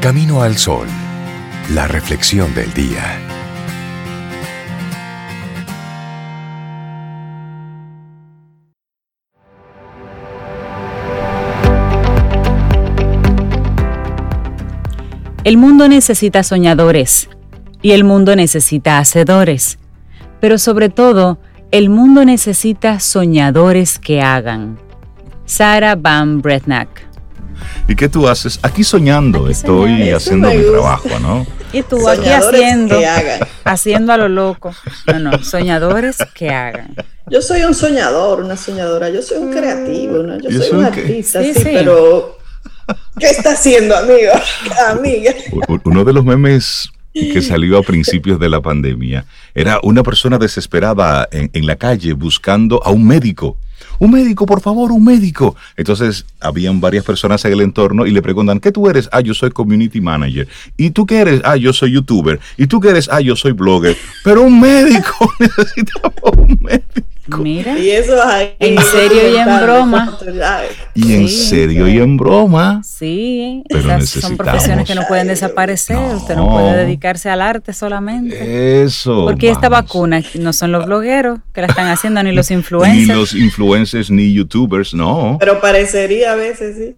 Camino al Sol, la reflexión del día. El mundo necesita soñadores y el mundo necesita hacedores, pero sobre todo, el mundo necesita soñadores que hagan. Sarah Van Bretnack ¿Y qué tú haces? Aquí soñando, estoy haciendo mi trabajo, ¿no? Y tú aquí haciendo, haciendo a lo loco. No, no, soñadores que hagan. Yo soy un soñador, una soñadora, yo soy un creativo, ¿no? yo, soy, un artista, sí, pero ¿qué está haciendo, amigo? Amiga. Uno de los memes que salió a principios de la pandemia era una persona desesperada en, en la calle buscando a un médico un médico, por favor, un médico. Entonces, habían varias personas en el entorno y le preguntan, ¿qué tú eres? Ah, yo soy community manager. ¿Y tú qué eres? Ah, yo soy youtuber. ¿Y tú qué eres? Ah, yo soy blogger. Pero un médico, necesitamos un médico. Mira. Y eso hay en serio y en broma. Y en serio y en broma. Sí, Pero esas son profesiones que no pueden desaparecer. Usted no puede dedicarse al arte solamente. Eso. Porque esta vacuna no son los blogueros que la están haciendo, ni los influencers. Ni los influencers, ni youtubers, no. Pero parecería a veces, sí.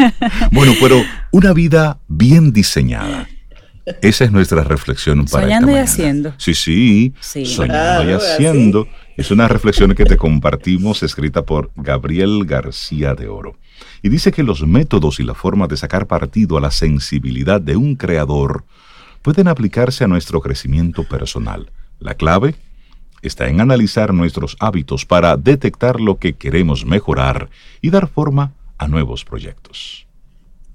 bueno, pero una vida bien diseñada esa es nuestra reflexión para Soñando y haciendo. Sí, sí, Soñando y haciendo. Es una reflexión que te compartimos escrita por Gabriel García de Oro. Y dice que los métodos y la forma de sacar partido a la sensibilidad de un creador pueden aplicarse a nuestro crecimiento personal. La clave está en analizar nuestros hábitos para detectar lo que queremos mejorar y dar forma a nuevos proyectos.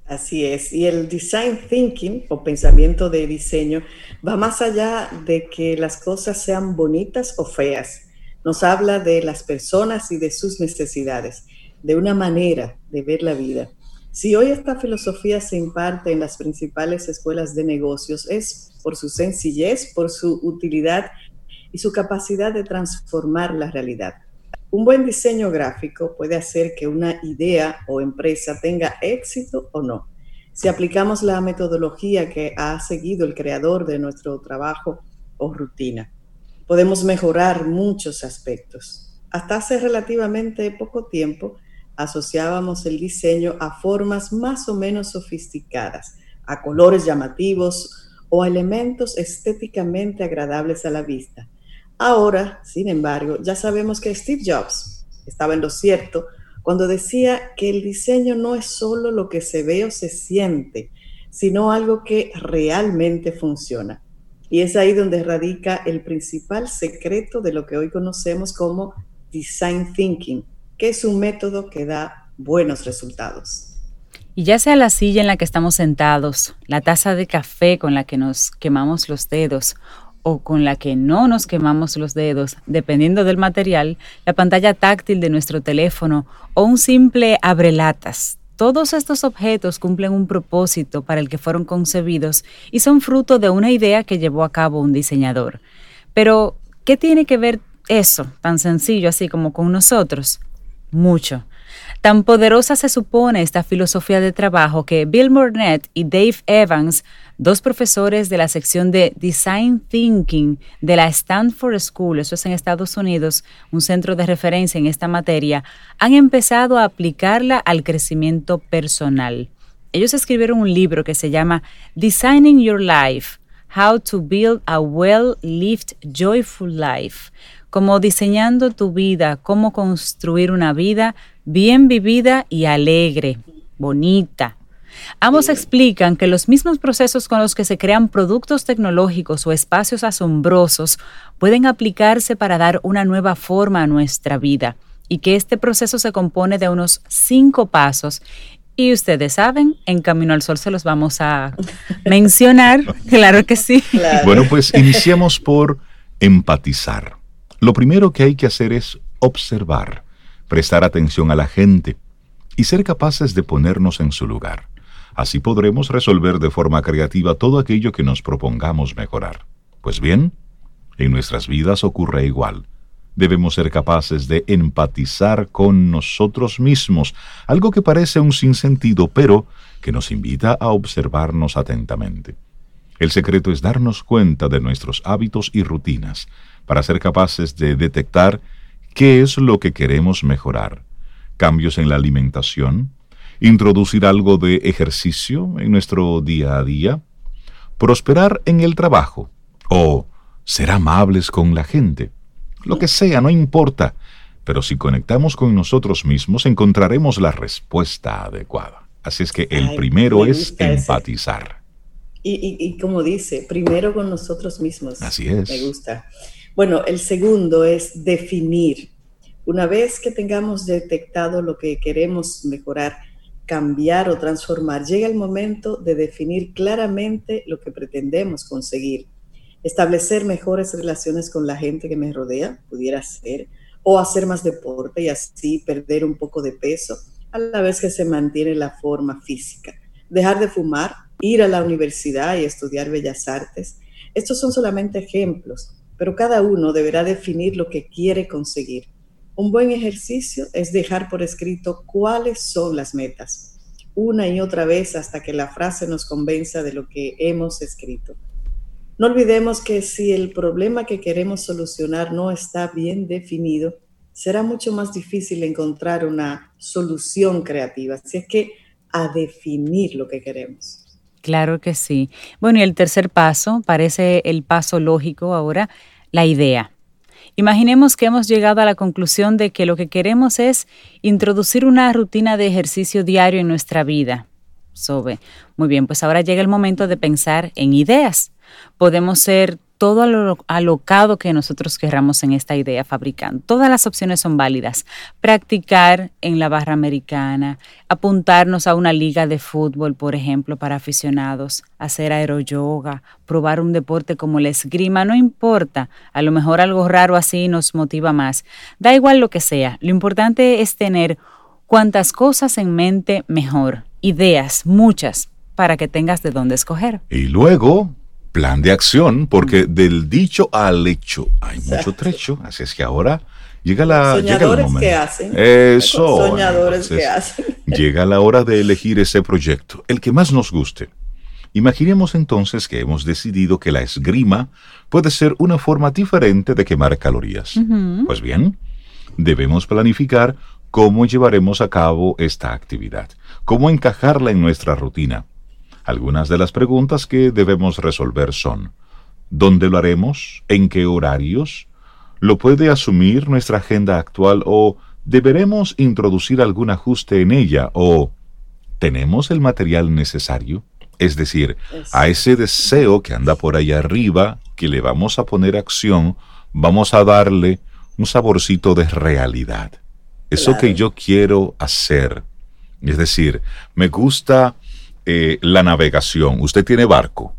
Así es, y el design thinking o pensamiento de diseño va más allá de que las cosas sean bonitas o feas. Nos habla de las personas y de sus necesidades, de una manera de ver la vida. Si hoy esta filosofía se imparte en las principales escuelas de negocios es por su sencillez, por su utilidad y su capacidad de transformar la realidad. Un buen diseño gráfico puede hacer que una idea o empresa tenga éxito o no. Si aplicamos la metodología que ha seguido el creador de nuestro trabajo o rutina, podemos mejorar muchos aspectos. Hasta hace relativamente poco tiempo asociábamos el diseño a formas más o menos sofisticadas, a colores llamativos o a elementos estéticamente agradables a la vista. Ahora, sin embargo, ya sabemos que Steve Jobs estaba en lo cierto cuando decía que el diseño no es solo lo que se ve o se siente, sino algo que realmente funciona. Y es ahí donde radica el principal secreto de lo que hoy conocemos como design thinking, que es un método que da buenos resultados. Y ya sea la silla en la que estamos sentados, la taza de café con la que nos quemamos los dedos o con la que no nos quemamos los dedos, dependiendo del material, la pantalla táctil de nuestro teléfono o un simple abrelatas. Todos estos objetos cumplen un propósito para el que fueron concebidos y son fruto de una idea que llevó a cabo un diseñador. Pero, ¿qué tiene que ver eso, tan sencillo así como con nosotros? Mucho. Tan poderosa se supone esta filosofía de trabajo que Bill Murnett y Dave Evans dos profesores de la sección de Design Thinking de la Stanford School, eso es en Estados Unidos, un centro de referencia en esta materia, han empezado a aplicarla al crecimiento personal. Ellos escribieron un libro que se llama Designing Your Life, How to Build a Well-Lived Joyful Life, como diseñando tu vida, cómo construir una vida bien vivida y alegre, bonita, Ambos explican que los mismos procesos con los que se crean productos tecnológicos o espacios asombrosos pueden aplicarse para dar una nueva forma a nuestra vida y que este proceso se compone de unos cinco pasos. Y ustedes saben, en Camino al Sol se los vamos a mencionar, claro que sí. Bueno, pues iniciamos por empatizar. Lo primero que hay que hacer es observar, prestar atención a la gente y ser capaces de ponernos en su lugar. Así podremos resolver de forma creativa todo aquello que nos propongamos mejorar. Pues bien, en nuestras vidas ocurre igual debemos ser capaces de empatizar con nosotros mismos, algo que parece un sinsentido, pero que nos invita a observarnos atentamente. El secreto es darnos cuenta de nuestros hábitos y rutinas para ser capaces de detectar qué es lo que queremos mejorar. Cambios en la alimentación, introducir algo de ejercicio en nuestro día a día, prosperar en el trabajo o ser amables con la gente lo que sea, no importa. Pero si conectamos con nosotros mismos, encontraremos la respuesta adecuada. Así es que el primero es empatizar. Y, como dice, primero con nosotros mismos. Así es. Me gusta. Bueno, el segundo es definir. Una vez que tengamos detectado lo que queremos mejorar, cambiar o transformar, llega el momento de definir claramente lo que pretendemos conseguir establecer mejores relaciones con la gente que me rodea, pudiera ser, o hacer más deporte y así perder un poco de peso, a la vez que se mantiene la forma física. Dejar de fumar, ir a la universidad y estudiar bellas artes. Estos son solamente ejemplos, pero cada uno deberá definir lo que quiere conseguir. Un buen ejercicio es dejar por escrito cuáles son las metas, una y otra vez hasta que la frase nos convenza de lo que hemos escrito. No olvidemos que si el problema que queremos solucionar no está bien definido, será mucho más difícil encontrar una solución creativa. Así es que a definir lo que queremos. Claro que sí. Bueno, y el tercer paso, parece el paso lógico ahora, la idea. Imaginemos que hemos llegado a la conclusión de que lo que queremos es introducir una rutina de ejercicio diario en nuestra vida. Sobe. Muy bien, pues ahora llega el momento de pensar en ideas. Podemos ser todo lo alocado que nosotros querramos en esta idea fabricando. Todas las opciones son válidas. Practicar en la barra americana, apuntarnos a una liga de fútbol, por ejemplo, para aficionados, hacer aeroyoga, probar un deporte como la esgrima, no importa. A lo mejor algo raro así nos motiva más. Da igual lo que sea. Lo importante es tener cuantas cosas en mente mejor. Ideas, muchas, para que tengas de dónde escoger. Y luego plan de acción, porque del dicho al hecho hay mucho trecho, así es que ahora llega la soñadores que hacen. Eso soñadores que hacen. llega la hora de elegir ese proyecto el que más nos guste. Imaginemos entonces que hemos decidido que la esgrima puede ser una forma diferente de quemar calorías. Pues bien debemos planificar cómo llevaremos a cabo esta actividad cómo encajarla en nuestra rutina algunas de las preguntas que debemos resolver son, ¿dónde lo haremos? ¿En qué horarios? ¿Lo puede asumir nuestra agenda actual o deberemos introducir algún ajuste en ella o tenemos el material necesario? Es decir, a ese deseo que anda por ahí arriba, que le vamos a poner acción, vamos a darle un saborcito de realidad. Eso que yo quiero hacer. Es decir, me gusta eh, la navegación. Usted tiene barco.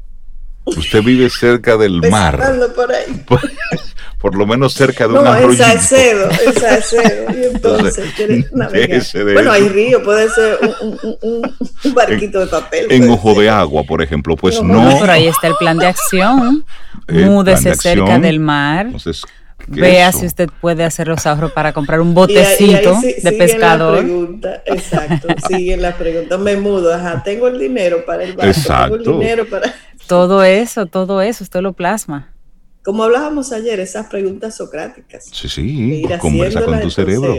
Usted vive cerca del mar. Por, ahí. Por, lo menos cerca de no, una en Salcedo, en Salcedo. Y entonces, entonces Bueno, hay río, puede ser un, un, barquito de papel. En ojo de agua, por ejemplo, pues no. Pero ahí está el plan de acción. Múdese cerca del mar. Entonces, Vea si usted puede hacer los ahorros para comprar un botecito de pescador. La pregunta, exacto, sigue la pregunta. Me mudo, ajá, tengo el dinero para el barco, tengo el dinero para... Todo eso, todo eso, usted lo plasma. Como hablábamos ayer, esas preguntas socráticas. Sí, sí, conversa con tu cerebro.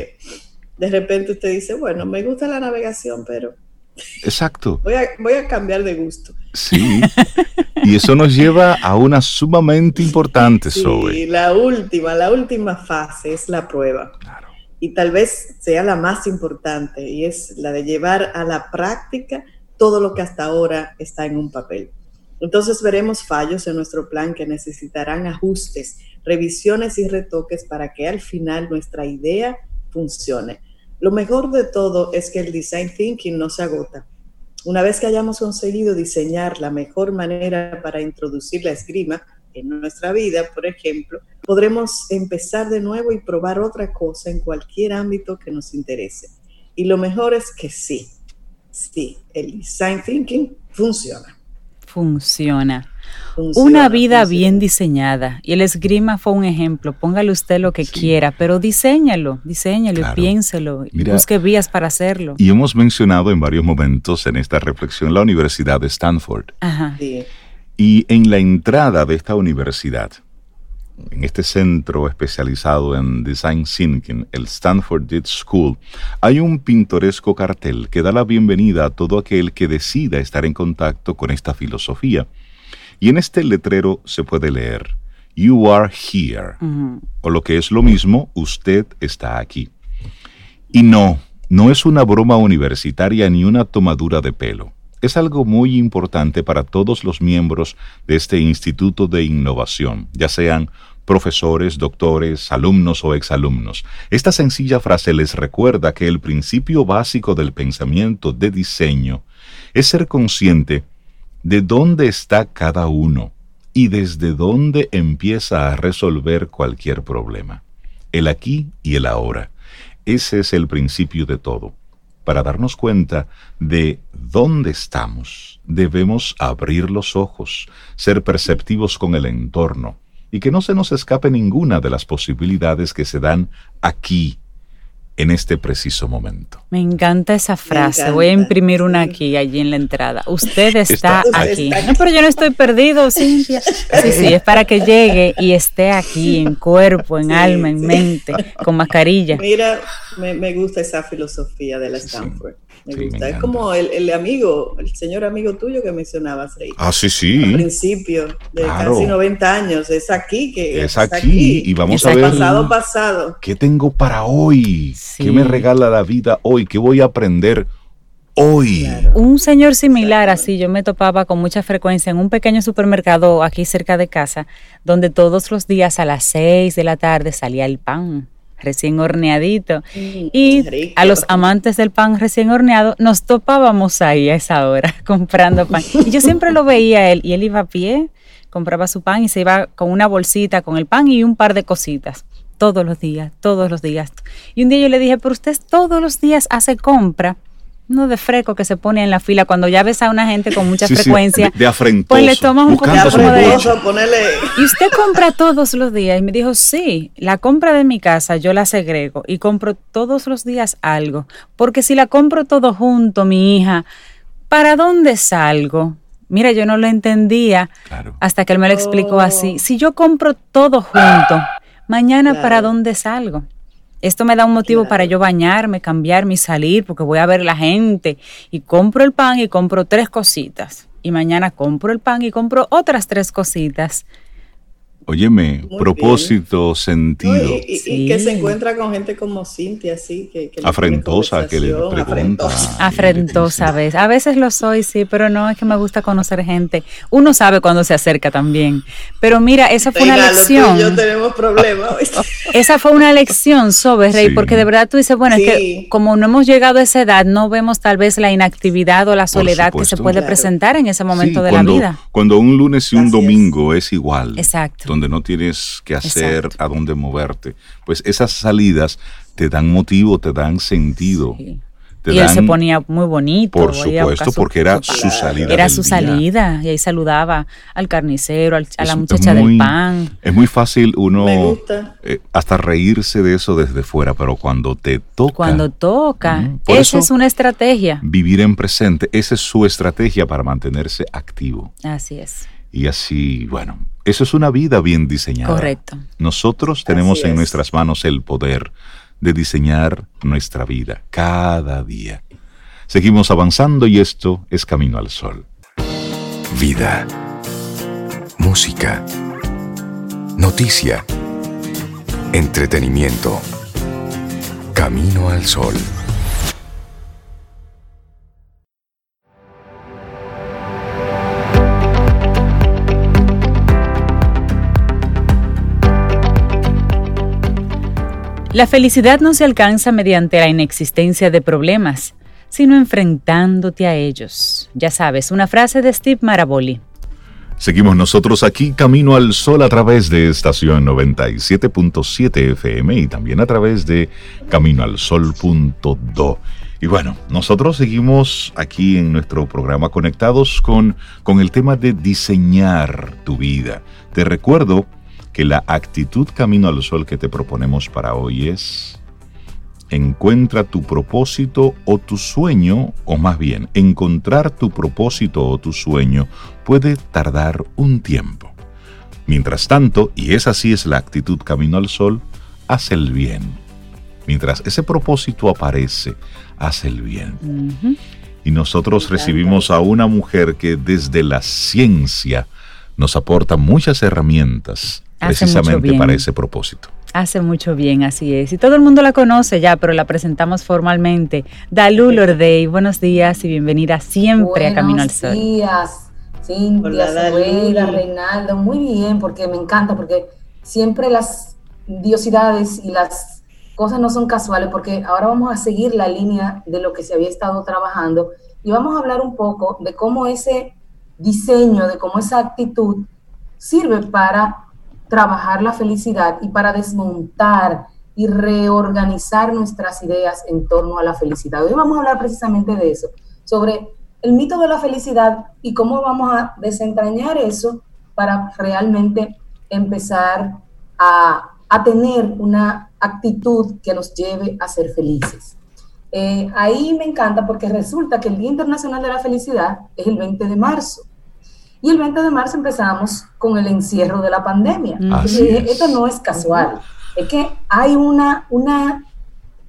De repente usted dice, bueno, me gusta la navegación, pero Exacto. Voy a, voy a, cambiar de gusto. Sí. Y eso nos lleva a una sumamente importante, sí, la última, la última fase es la prueba. Claro. Y tal vez sea la más importante, y es la de llevar a la práctica todo lo que hasta ahora está en un papel. Entonces veremos fallos en nuestro plan que necesitarán ajustes, revisiones y retoques para que al final nuestra idea funcione. Lo mejor de todo es que el design thinking no se agota. Una vez que hayamos conseguido diseñar la mejor manera para introducir la esgrima en nuestra vida, por ejemplo, podremos empezar de nuevo y probar otra cosa en cualquier ámbito que nos interese. Y lo mejor es que sí, sí, el design thinking funciona. Funciona. Una vida bien diseñada. Y el esgrima fue un ejemplo. Póngale usted lo que quiera, pero diseñalo, diseñalo y piénselo. busque vías para hacerlo. Y hemos mencionado en varios momentos en esta reflexión la Universidad de Stanford. Ajá. Y en la entrada de esta universidad, en este centro especializado en Design Thinking, el Stanford Did School, hay un pintoresco cartel que da la bienvenida a todo aquel que decida estar en contacto con esta filosofía. Y en este letrero se puede leer, You are here, o lo que es lo mismo, usted está aquí. Y no, no es una broma universitaria ni una tomadura de pelo es algo muy importante para todos los miembros de este Instituto de Innovación, ya sean profesores, doctores, alumnos o exalumnos. Esta sencilla frase les recuerda que el principio básico del pensamiento de diseño es ser consciente de dónde está cada uno y desde dónde empieza a resolver cualquier problema. El aquí y el ahora. Ese es el principio de todo para darnos cuenta de dónde estamos, debemos abrir los ojos, ser perceptivos con el entorno y que no se nos escape ninguna de las posibilidades que se dan aquí en este preciso momento. Me encanta esa frase. Voy a imprimir una aquí, allí en la entrada. Usted está, aquí. No, pero yo no estoy perdido, Cintia. Sí, sí, es para que llegue y esté aquí, en cuerpo, en alma, en mente, con mascarilla. Mira, me, me, gusta esa filosofía de la Stanford. Me gusta. es como el, el, amigo, el señor amigo tuyo que mencionabas, Rey. Ah, sí, sí. Al principio, de casi 90 años. Es aquí que. Es, aquí. Y vamos a ver. Pasado, pasado. ¿Qué tengo para hoy? ¿Qué me regala la vida hoy? ¿Qué voy a aprender hoy? Un señor similar así, yo me topaba con mucha frecuencia en un pequeño supermercado aquí cerca de casa, donde todos los días a las 6 de la tarde salía el pan recién horneadito. Mm, y a los amantes del pan recién horneado nos topábamos ahí a esa hora comprando pan. Y yo siempre lo veía él y él iba a pie, compraba su pan y se iba con una bolsita con el pan y un par de cositas. Todos los días, todos los días. Y un día yo le dije, pero usted todos los días hace compra no de freco que se pone en la fila cuando ya ves a una gente con mucha frecuencia. de, afrentoso. Pues le tomas un poquito de Y usted compra todos los días. Y me dijo, sí, la compra de mi casa yo la segrego y compro todos los días algo. Porque si la compro todo junto, mi hija, ¿para dónde salgo? Mira, yo no lo entendía hasta que él me lo explicó así. Oh. Si yo compro todo junto, mañana ¿para dónde salgo? Esto me da un motivo para yo bañarme, cambiarme y salir, porque voy a ver la gente y compro el pan y compro tres cositas. Y mañana compro el pan y compro otras tres cositas. Óyeme, propósito, sentido. y, que se encuentra con gente como Cintia, así, que, afrentosa, que le pregunta. Afrentosa, a veces. A veces lo soy, sí, pero no es que me gusta conocer gente. Uno sabe cuando se acerca también. Pero mira, esa fue una lección. Yo tenemos problemas. esa fue una lección, sobre Rey, porque de verdad tú dices, bueno, es que como no hemos llegado a esa edad, no vemos tal vez la inactividad o la soledad que se puede presentar en ese momento de la vida. Cuando un lunes y un domingo es igual. Exacto donde no tienes que hacer a dónde moverte. Pues esas salidas te dan motivo, te dan sentido. y él se ponía muy bonito. Por supuesto, porque era su, salida. Era su salida. Y ahí saludaba al carnicero, a la muchacha del pan. Es muy fácil uno eh, hasta reírse de eso desde fuera, pero cuando te toca. Cuando toca. esa es una estrategia. Vivir en presente, esa es su estrategia para mantenerse activo. Así es. Y así, bueno, eso es una vida bien diseñada. Correcto. Nosotros tenemos en nuestras manos el poder de diseñar nuestra vida cada día. Seguimos avanzando y esto es Camino al Sol. Vida. Música. Noticia. Entretenimiento. Camino al Sol. La felicidad no se alcanza mediante la inexistencia de problemas, sino enfrentándote a ellos. Ya sabes, una frase de Steve Maraboli. Seguimos nosotros aquí Camino al Sol a través de estación 97.7 FM y también a través de caminoalsol.do. Y bueno, nosotros seguimos aquí en nuestro programa conectados con, con el tema de diseñar tu vida. Te recuerdo que la actitud camino al sol que te proponemos para hoy es encuentra tu propósito o tu sueño, o más bien, encontrar tu propósito o tu sueño puede tardar un tiempo. Mientras tanto, y esa sí es la actitud camino al sol, haz el bien. Mientras ese propósito aparece, haz el bien. Y nosotros recibimos a una mujer que desde la ciencia nos aporta muchas herramientas precisamente para ese propósito. Hace mucho bien, así es. Y todo el mundo la conoce ya, pero la presentamos formalmente. Dalú Lordey, buenos días y bienvenida siempre a Camino al Sol. Buenos días, Cintia, Reinaldo. Muy bien, porque me encanta, porque siempre las diosidades y las cosas no son casuales, porque ahora vamos a seguir la línea de lo que se había estado trabajando y vamos a hablar un poco de cómo ese diseño, de cómo esa actitud sirve para trabajar la felicidad y para desmontar y reorganizar nuestras ideas en torno a la felicidad. Hoy vamos a hablar precisamente de eso, sobre el mito de la felicidad y cómo vamos a desentrañar eso para realmente empezar a, tener una actitud que nos lleve a ser felices. Eh, ahí me encanta porque resulta que el Día Internacional de la Felicidad es el 20 de marzo. Y el 20 de marzo empezamos con el encierro de la pandemia. Esto no es casual. Es que hay una, una,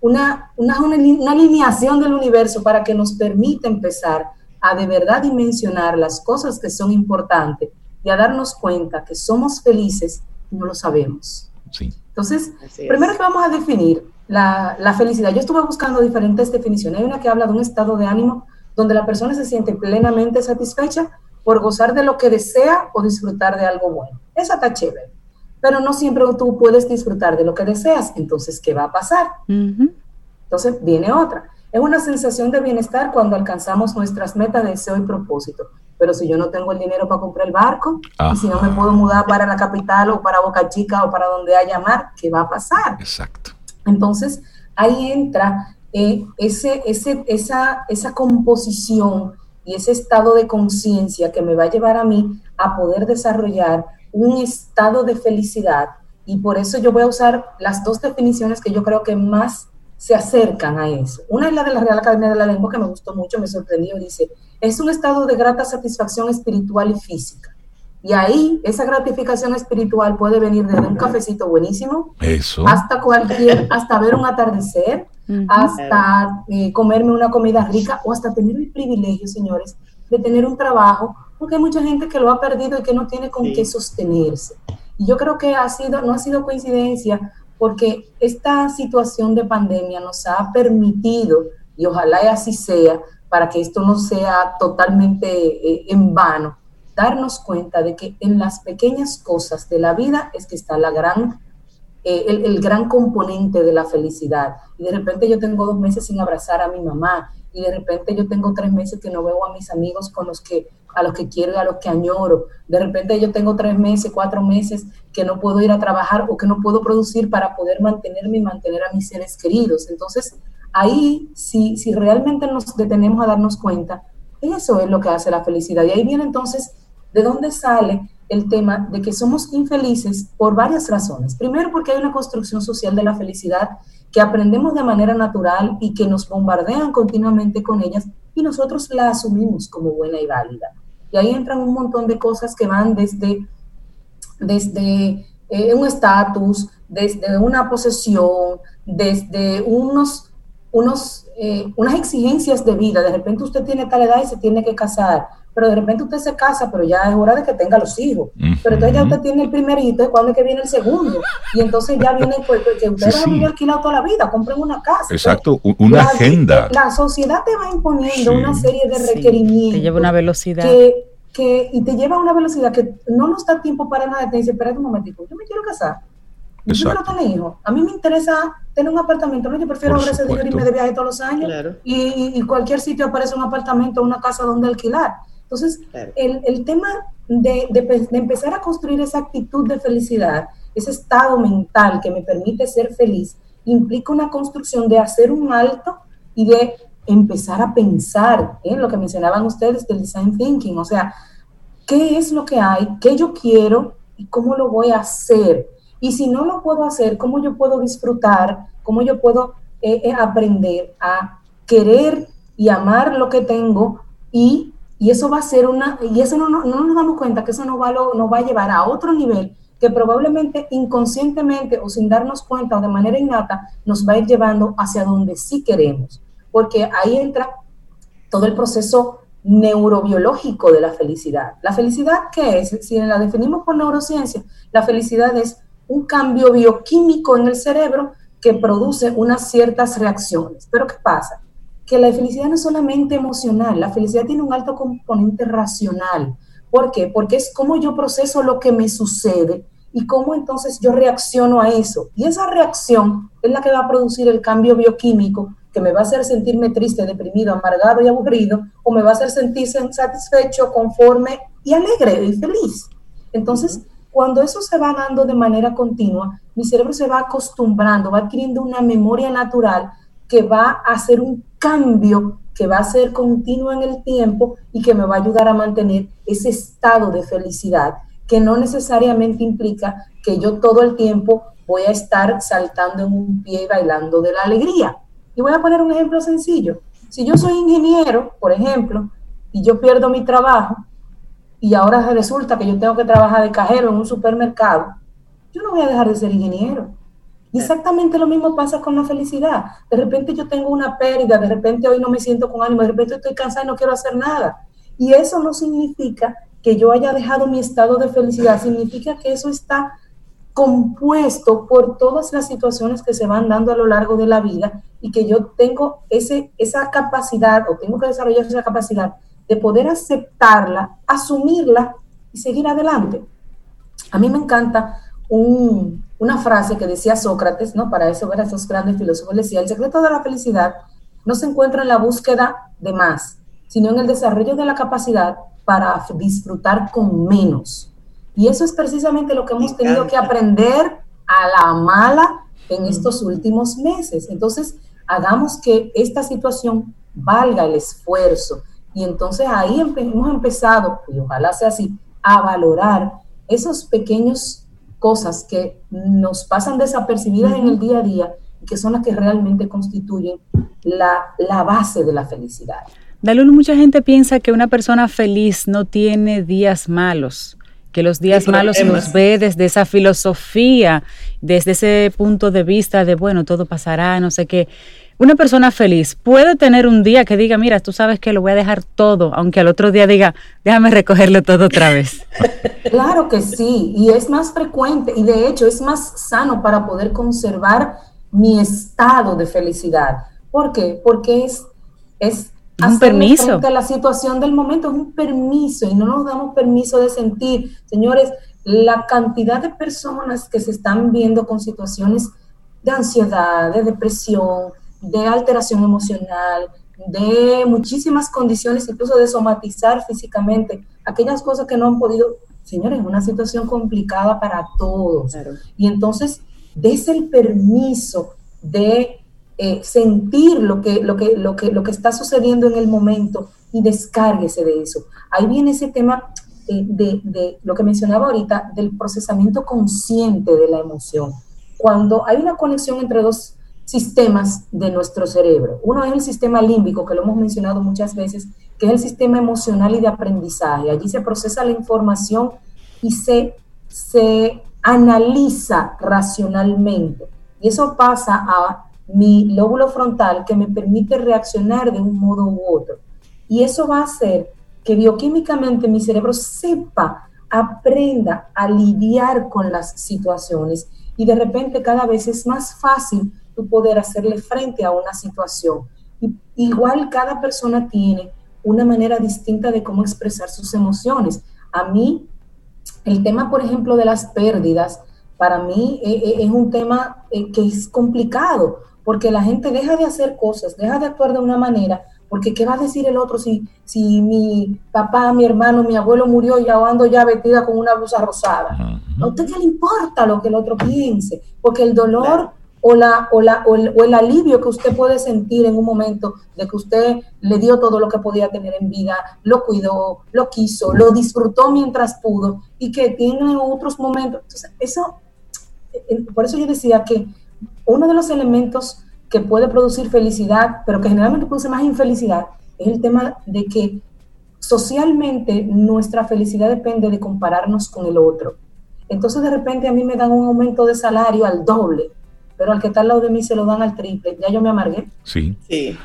una, una, una alineación del universo para que nos permita empezar a de verdad dimensionar las cosas que son importantes y a darnos cuenta que somos felices y no lo sabemos. Sí. Entonces, primero que vamos a definir la, la, felicidad. Yo estuve buscando diferentes definiciones. Hay una que habla de un estado de ánimo donde la persona se siente plenamente satisfecha por gozar de lo que desea o disfrutar de algo bueno. Esa está chévere. Pero no siempre tú puedes disfrutar de lo que deseas. Entonces, ¿qué va a pasar? Entonces, viene otra. Es una sensación de bienestar cuando alcanzamos nuestras metas, de deseo y propósito. Pero si yo no tengo el dinero para comprar el barco, y si no me puedo mudar para la capital o para Boca Chica o para donde haya mar, ¿qué va a pasar? Exacto. Entonces, ahí entra eh, ese, ese, esa, esa composición y ese estado de conciencia que me va a llevar a mí a poder desarrollar un estado de felicidad. Y por eso yo voy a usar las dos definiciones que yo creo que más se acercan a eso. Una es la de la Real Academia de la Lengua, que me gustó mucho, me sorprendió, dice, es un estado de grata satisfacción espiritual y física. Y ahí esa gratificación espiritual puede venir desde un cafecito buenísimo hasta cualquier, hasta ver un atardecer, hasta eh, comerme una comida rica o hasta tener el privilegio, señores, de tener un trabajo, porque hay mucha gente que lo ha perdido y que no tiene con qué sostenerse. Y yo creo que ha sido, no ha sido coincidencia porque esta situación de pandemia nos ha permitido, y ojalá así sea, para que esto no sea totalmente eh, en vano, darnos cuenta de que en las pequeñas cosas de la vida es que está la gran eh, el, gran componente de la felicidad. Y de repente yo tengo dos meses sin abrazar a mi mamá y de repente yo tengo tres meses que no veo a mis amigos con los que a los que quiero a los que añoro. De repente yo tengo tres meses, cuatro meses que no puedo ir a trabajar o que no puedo producir para poder mantenerme y mantener a mis seres queridos. Entonces, ahí, si, si realmente nos detenemos a darnos cuenta, eso es lo que hace la felicidad. Y ahí viene entonces, ¿de dónde sale el tema de que somos infelices por varias razones. Primero, porque hay una construcción social de la felicidad que aprendemos de manera natural y que nos bombardean continuamente con ellas y nosotros la asumimos como buena y válida. Y ahí entran un montón de cosas que van desde, desde eh, un estatus, desde una posesión, desde unos, unos, eh, unas exigencias de vida. De repente usted tiene tal edad y se tiene que casar pero de repente usted se casa, pero ya es hora de que tenga los hijos. Pero entonces ya usted tiene el primerito, ¿y cuándo es que viene el segundo? Y entonces ya viene, pues, pues que usted sí, ha alquilado toda la vida, compren una casa. Exacto, una agenda. La sociedad te va imponiendo una serie de requerimientos. Te lleva una velocidad. Que, que, y te lleva a una velocidad que no nos da tiempo para nada. Te dice, espérate un momentico, yo me quiero casar. Yo quiero tener hijos. A mí me interesa tener un apartamento. No, yo prefiero ahorrar ese dinero y irme de viaje todos los años. Y, y, cualquier sitio aparece un apartamento o una casa donde alquilar. Entonces, el, el, tema de, de, de empezar a construir esa actitud de felicidad, ese estado mental que me permite ser feliz, implica una construcción de hacer un alto y de empezar a pensar en lo que mencionaban ustedes del design thinking, o sea, qué es lo que hay, qué yo quiero y cómo lo voy a hacer. Y si no lo puedo hacer, cómo yo puedo disfrutar, cómo yo puedo eh, eh, aprender a querer y amar lo que tengo y, y, eso va a ser una, y eso no, no, nos damos cuenta que eso nos va, lo, nos va a llevar a otro nivel que probablemente inconscientemente o sin darnos cuenta o de manera innata nos va a ir llevando hacia donde sí queremos, porque ahí entra todo el proceso neurobiológico de la felicidad. ¿La felicidad qué es? Si la definimos por neurociencia, la felicidad es un cambio bioquímico en el cerebro que produce unas ciertas reacciones. Pero ¿qué pasa? Que la felicidad no es solamente emocional, la felicidad tiene un alto componente racional. ¿Por qué? Porque es cómo yo proceso lo que me sucede y cómo entonces yo reacciono a eso. Y esa reacción es la que va a producir el cambio bioquímico que me va a hacer sentirme triste, deprimido, amargado y aburrido, o me va a hacer sentirse satisfecho, conforme y alegre y feliz. Entonces, cuando eso se va dando de manera continua, mi cerebro se va acostumbrando, va adquiriendo una memoria natural que va a hacer un cambio que va a ser continuo en el tiempo y que me va a ayudar a mantener ese estado de felicidad, que no necesariamente implica que yo todo el tiempo voy a estar saltando en un pie y bailando de la alegría. Y voy a poner un ejemplo sencillo. Si yo soy ingeniero, por ejemplo, y yo pierdo mi trabajo, y ahora resulta que yo tengo que trabajar de cajero en un supermercado, yo no voy a dejar de ser ingeniero. Exactamente lo mismo pasa con la felicidad. De repente yo tengo una pérdida, de repente hoy no me siento con ánimo, de repente estoy cansada y no quiero hacer nada. Y eso no significa que yo haya dejado mi estado de felicidad, significa que eso está compuesto por todas las situaciones que se van dando a lo largo de la vida y que yo tengo ese, esa capacidad o tengo que desarrollar esa capacidad de poder aceptarla, asumirla y seguir adelante. A mí me encanta una frase que decía Sócrates, ¿no? Para eso ver a esos grandes filósofos, decía, el secreto de la felicidad no se encuentra en la búsqueda de más, sino en el desarrollo de la capacidad para disfrutar con menos. Y eso es precisamente lo que hemos tenido que aprender a la mala en estos últimos meses. Entonces, hagamos que esta situación valga el esfuerzo. Y entonces ahí hemos empezado, y ojalá sea así, a valorar esos pequeños cosas que nos pasan desapercibidas en el día a día y que son las que realmente constituyen la, la base de la felicidad. Dalun, mucha gente piensa que una persona feliz no tiene días malos que los días malos nos ve desde esa filosofía, desde ese punto de vista de, bueno, todo pasará, no sé qué. Una persona feliz puede tener un día que diga, mira, tú sabes que lo voy a dejar todo, aunque al otro día diga, déjame recogerlo todo otra vez. Claro que sí, y es más frecuente, y de hecho es más sano para poder conservar mi estado de felicidad. ¿Por qué? Porque es, es un permiso. la situación del momento es un permiso y no nos damos permiso de sentir. Señores, la cantidad de personas que se están viendo con situaciones de ansiedad, de depresión, de alteración emocional, de muchísimas condiciones, incluso de somatizar físicamente, aquellas cosas que no han podido, señores, es una situación complicada para todos. Y entonces, des el permiso de eh, sentir lo que, lo, que, lo, que, lo que está sucediendo en el momento y descárguese de eso. Ahí viene ese tema eh, de, de, lo que mencionaba ahorita, del procesamiento consciente de la emoción. Cuando hay una conexión entre dos sistemas de nuestro cerebro. Uno es el sistema límbico, que lo hemos mencionado muchas veces, que es el sistema emocional y de aprendizaje. Allí se procesa la información y se, se analiza racionalmente. Y eso pasa a mi lóbulo frontal que me permite reaccionar de un modo u otro. Y eso va a hacer que bioquímicamente mi cerebro sepa, aprenda a lidiar con las situaciones y de repente cada vez es más fácil tu poder hacerle frente a una situación. igual cada persona tiene una manera distinta de cómo expresar sus emociones. A mí, el tema, por ejemplo, de las pérdidas, para mí eh, eh, es un tema eh, que es complicado, porque la gente deja de hacer cosas, deja de actuar de una manera, porque ¿qué va a decir el otro si, si mi papá, mi hermano, mi abuelo murió y yo ando ya vestida con una blusa rosada? ¿A usted qué le importa lo que el otro piense? Porque el dolor o, la, o, la, o, el, alivio que usted puede sentir en un momento de que usted le dio todo lo que podía tener en vida, lo cuidó, lo quiso, lo disfrutó mientras pudo y que tiene otros momentos. Entonces, eso, por eso yo decía que uno de los elementos que puede producir felicidad, pero que generalmente produce más infelicidad, es el tema de que socialmente nuestra felicidad depende de compararnos con el otro. Entonces de repente a mí me dan un aumento de salario al doble pero al que está al lado de mí se lo dan al triple, ya yo me amargué. Sí.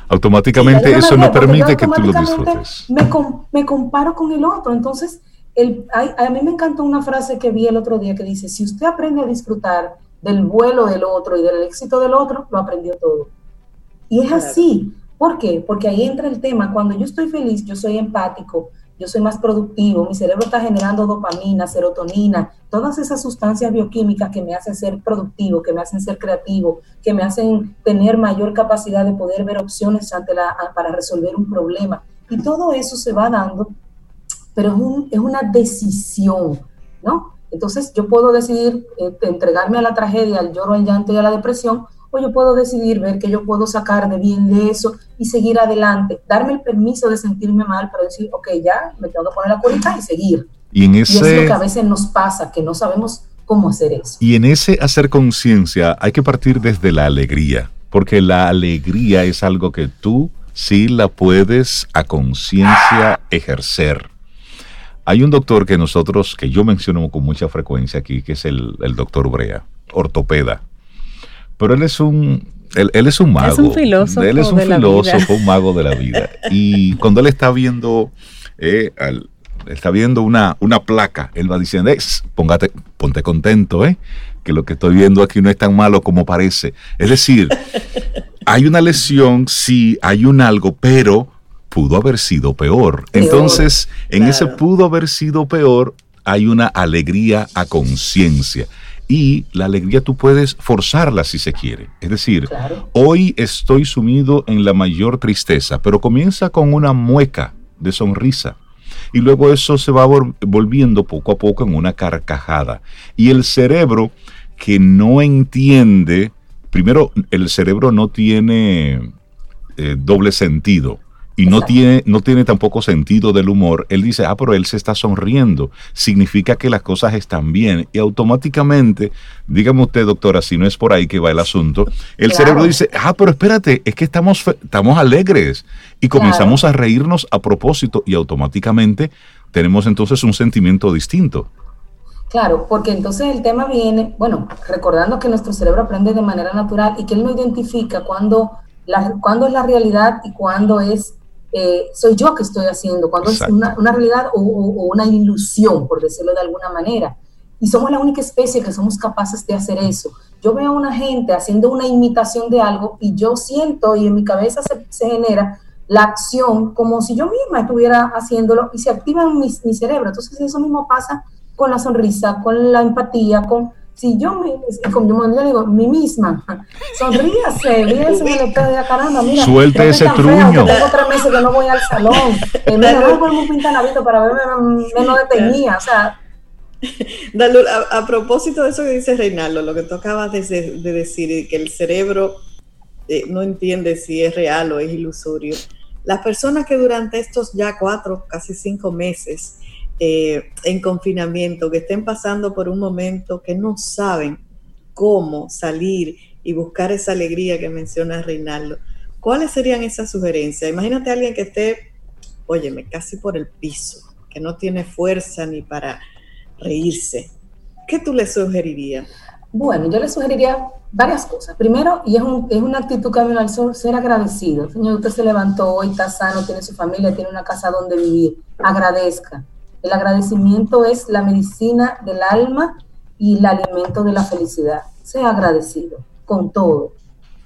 Automáticamente eso no permite que tú lo disfrutes. Me, me comparo con el otro, entonces el, a, mí me encantó una frase que vi el otro día que dice, si usted aprende a disfrutar del vuelo del otro y del éxito del otro, lo aprendió todo. Y es así. ¿Por qué? Porque ahí entra el tema, cuando yo estoy feliz, yo soy empático, yo soy más productivo, mi cerebro está generando dopamina, serotonina, todas esas sustancias bioquímicas que me hacen ser productivo, que me hacen ser creativo, que me hacen tener mayor capacidad de poder ver opciones ante la, para resolver un problema. Y todo eso se va dando, pero es, un, es una decisión, ¿no? Entonces yo puedo decidir eh, entregarme a la tragedia, al lloro, al llanto y a la depresión, o yo puedo decidir ver que yo puedo sacar de bien de eso y seguir adelante, darme el permiso de sentirme mal, pero decir, ok, ya me tengo que poner la curita y seguir. Y, en ese, es lo que a veces nos pasa, que no sabemos cómo hacer eso. Y en ese hacer conciencia hay que partir desde la alegría, porque la alegría es algo que tú sí la puedes a conciencia ejercer. Hay un doctor que nosotros, que yo menciono con mucha frecuencia aquí, que es el, el doctor Brea, ortopeda pero él es un, él, es un mago. Es un filósofo. Él es un filósofo, un mago de la vida. Y cuando él está viendo, eh, está viendo una, una placa, él va diciendo, póngate, ponte contento, ¿eh? que lo que estoy viendo aquí no es tan malo como parece. Es decir, hay una lesión, sí, hay un algo, pero pudo haber sido peor. Entonces, en ese pudo haber sido peor, hay una alegría a conciencia y la alegría tú puedes forzarla si se quiere. Es decir, hoy estoy sumido en la mayor tristeza, pero comienza con una mueca de sonrisa. Y luego eso se va volviendo poco a poco en una carcajada. Y el cerebro que no entiende, primero, el cerebro no tiene eh, doble sentido y no tiene, no tiene tampoco sentido del humor, él dice, ah, pero él se está sonriendo, significa que las cosas están bien. Y automáticamente, dígame usted, doctora, si no es por ahí que va el asunto, el cerebro dice, ah, pero espérate, es que estamos, estamos alegres. Y comenzamos a reírnos a propósito y automáticamente tenemos entonces un sentimiento distinto. Claro, porque entonces el tema viene, bueno, recordando que nuestro cerebro aprende de manera natural y que él no identifica cuando, la, cuando es la realidad y cuando es eh, soy yo que estoy haciendo, cuando es una, realidad o, una ilusión, por decirlo de alguna manera. Y somos la única especie que somos capaces de hacer eso. Yo veo a una gente haciendo una imitación de algo y yo siento y en mi cabeza se, genera la acción como si yo misma estuviera haciéndolo y se activa mi, mi cerebro. Entonces eso mismo pasa con la sonrisa, con la empatía, con si yo me, como yo digo, mi misma, sonríase, mírense en el de caramba, mira, suelte ese truño. tengo tres meses que no voy al salón, eh, no voy a un pintanavito para verme menos detenida, o sea. A, a, propósito de eso que dice Reinaldo, lo que tú acabas de, de decir, que el cerebro eh, no entiende si es real o es ilusorio. Las personas que durante estos ya cuatro, casi cinco meses, eh, en confinamiento, que estén pasando por un momento que no saben cómo salir y buscar esa alegría que menciona Reinaldo, ¿cuáles serían esas sugerencias? Imagínate a alguien que esté, óyeme, casi por el piso, que no tiene fuerza ni para reírse. ¿Qué tú le sugerirías? Bueno, yo le sugeriría varias cosas. Primero, y es, es una actitud camino al sol, ser agradecido. Señor, usted se levantó hoy, está sano, tiene su familia, tiene una casa donde vivir. Agradezca. El agradecimiento es la medicina del alma y el alimento de la felicidad. Sea agradecido con todo.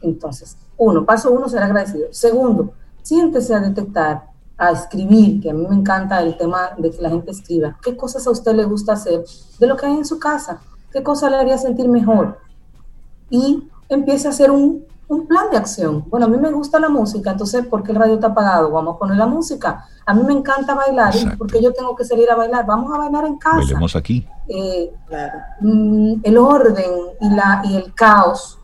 Entonces, uno, paso uno, ser agradecido. Segundo, siéntese a detectar, a escribir, que a mí me encanta el tema de que la gente escriba. ¿Qué cosas a usted le gusta hacer de lo que hay en su casa? ¿Qué cosa le haría sentir mejor? Y empieza a hacer un, un plan de acción. Bueno, a mí me gusta la música, entonces, ¿por qué el radio está apagado? Vamos a poner la música. A mí me encanta bailar, porque yo tengo que salir a bailar. Vamos a bailar en casa. Bailemos aquí. Eh, mm, el orden y, la, y el caos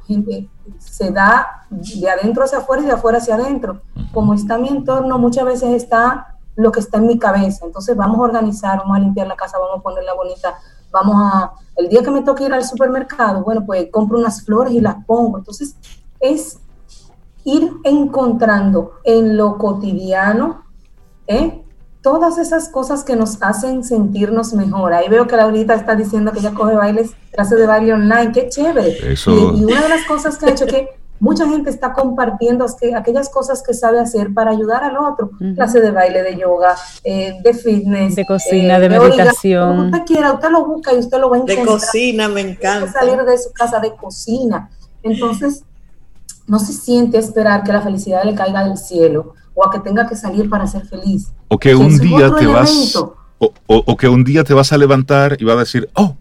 se da de adentro hacia afuera y de afuera hacia adentro. Como está mi entorno, muchas veces está lo que está en mi cabeza. Entonces vamos a organizar, vamos a limpiar la casa, vamos a ponerla bonita, vamos a... El día que me toque ir al supermercado, bueno, pues compro unas flores y las pongo. Entonces es ir encontrando en lo cotidiano ¿eh? todas esas cosas que nos hacen sentirnos mejor. Ahí veo que Laurita está diciendo que ella coge bailes, clases de baile online, qué chévere. Y, una de las cosas que ha hecho que mucha gente está compartiendo que aquellas cosas que sabe hacer para ayudar al otro. Clase de baile, de yoga, eh, de fitness. De cocina, de, meditación. usted quiera, usted lo busca y usted lo va a encontrar. De cocina, me encanta. Salir de su casa de cocina. Entonces, no se siente esperar que la felicidad le caiga del cielo o a que tenga que salir para ser feliz. O que, un día te vas o, que un día te vas a levantar y vas a decir, "Oh,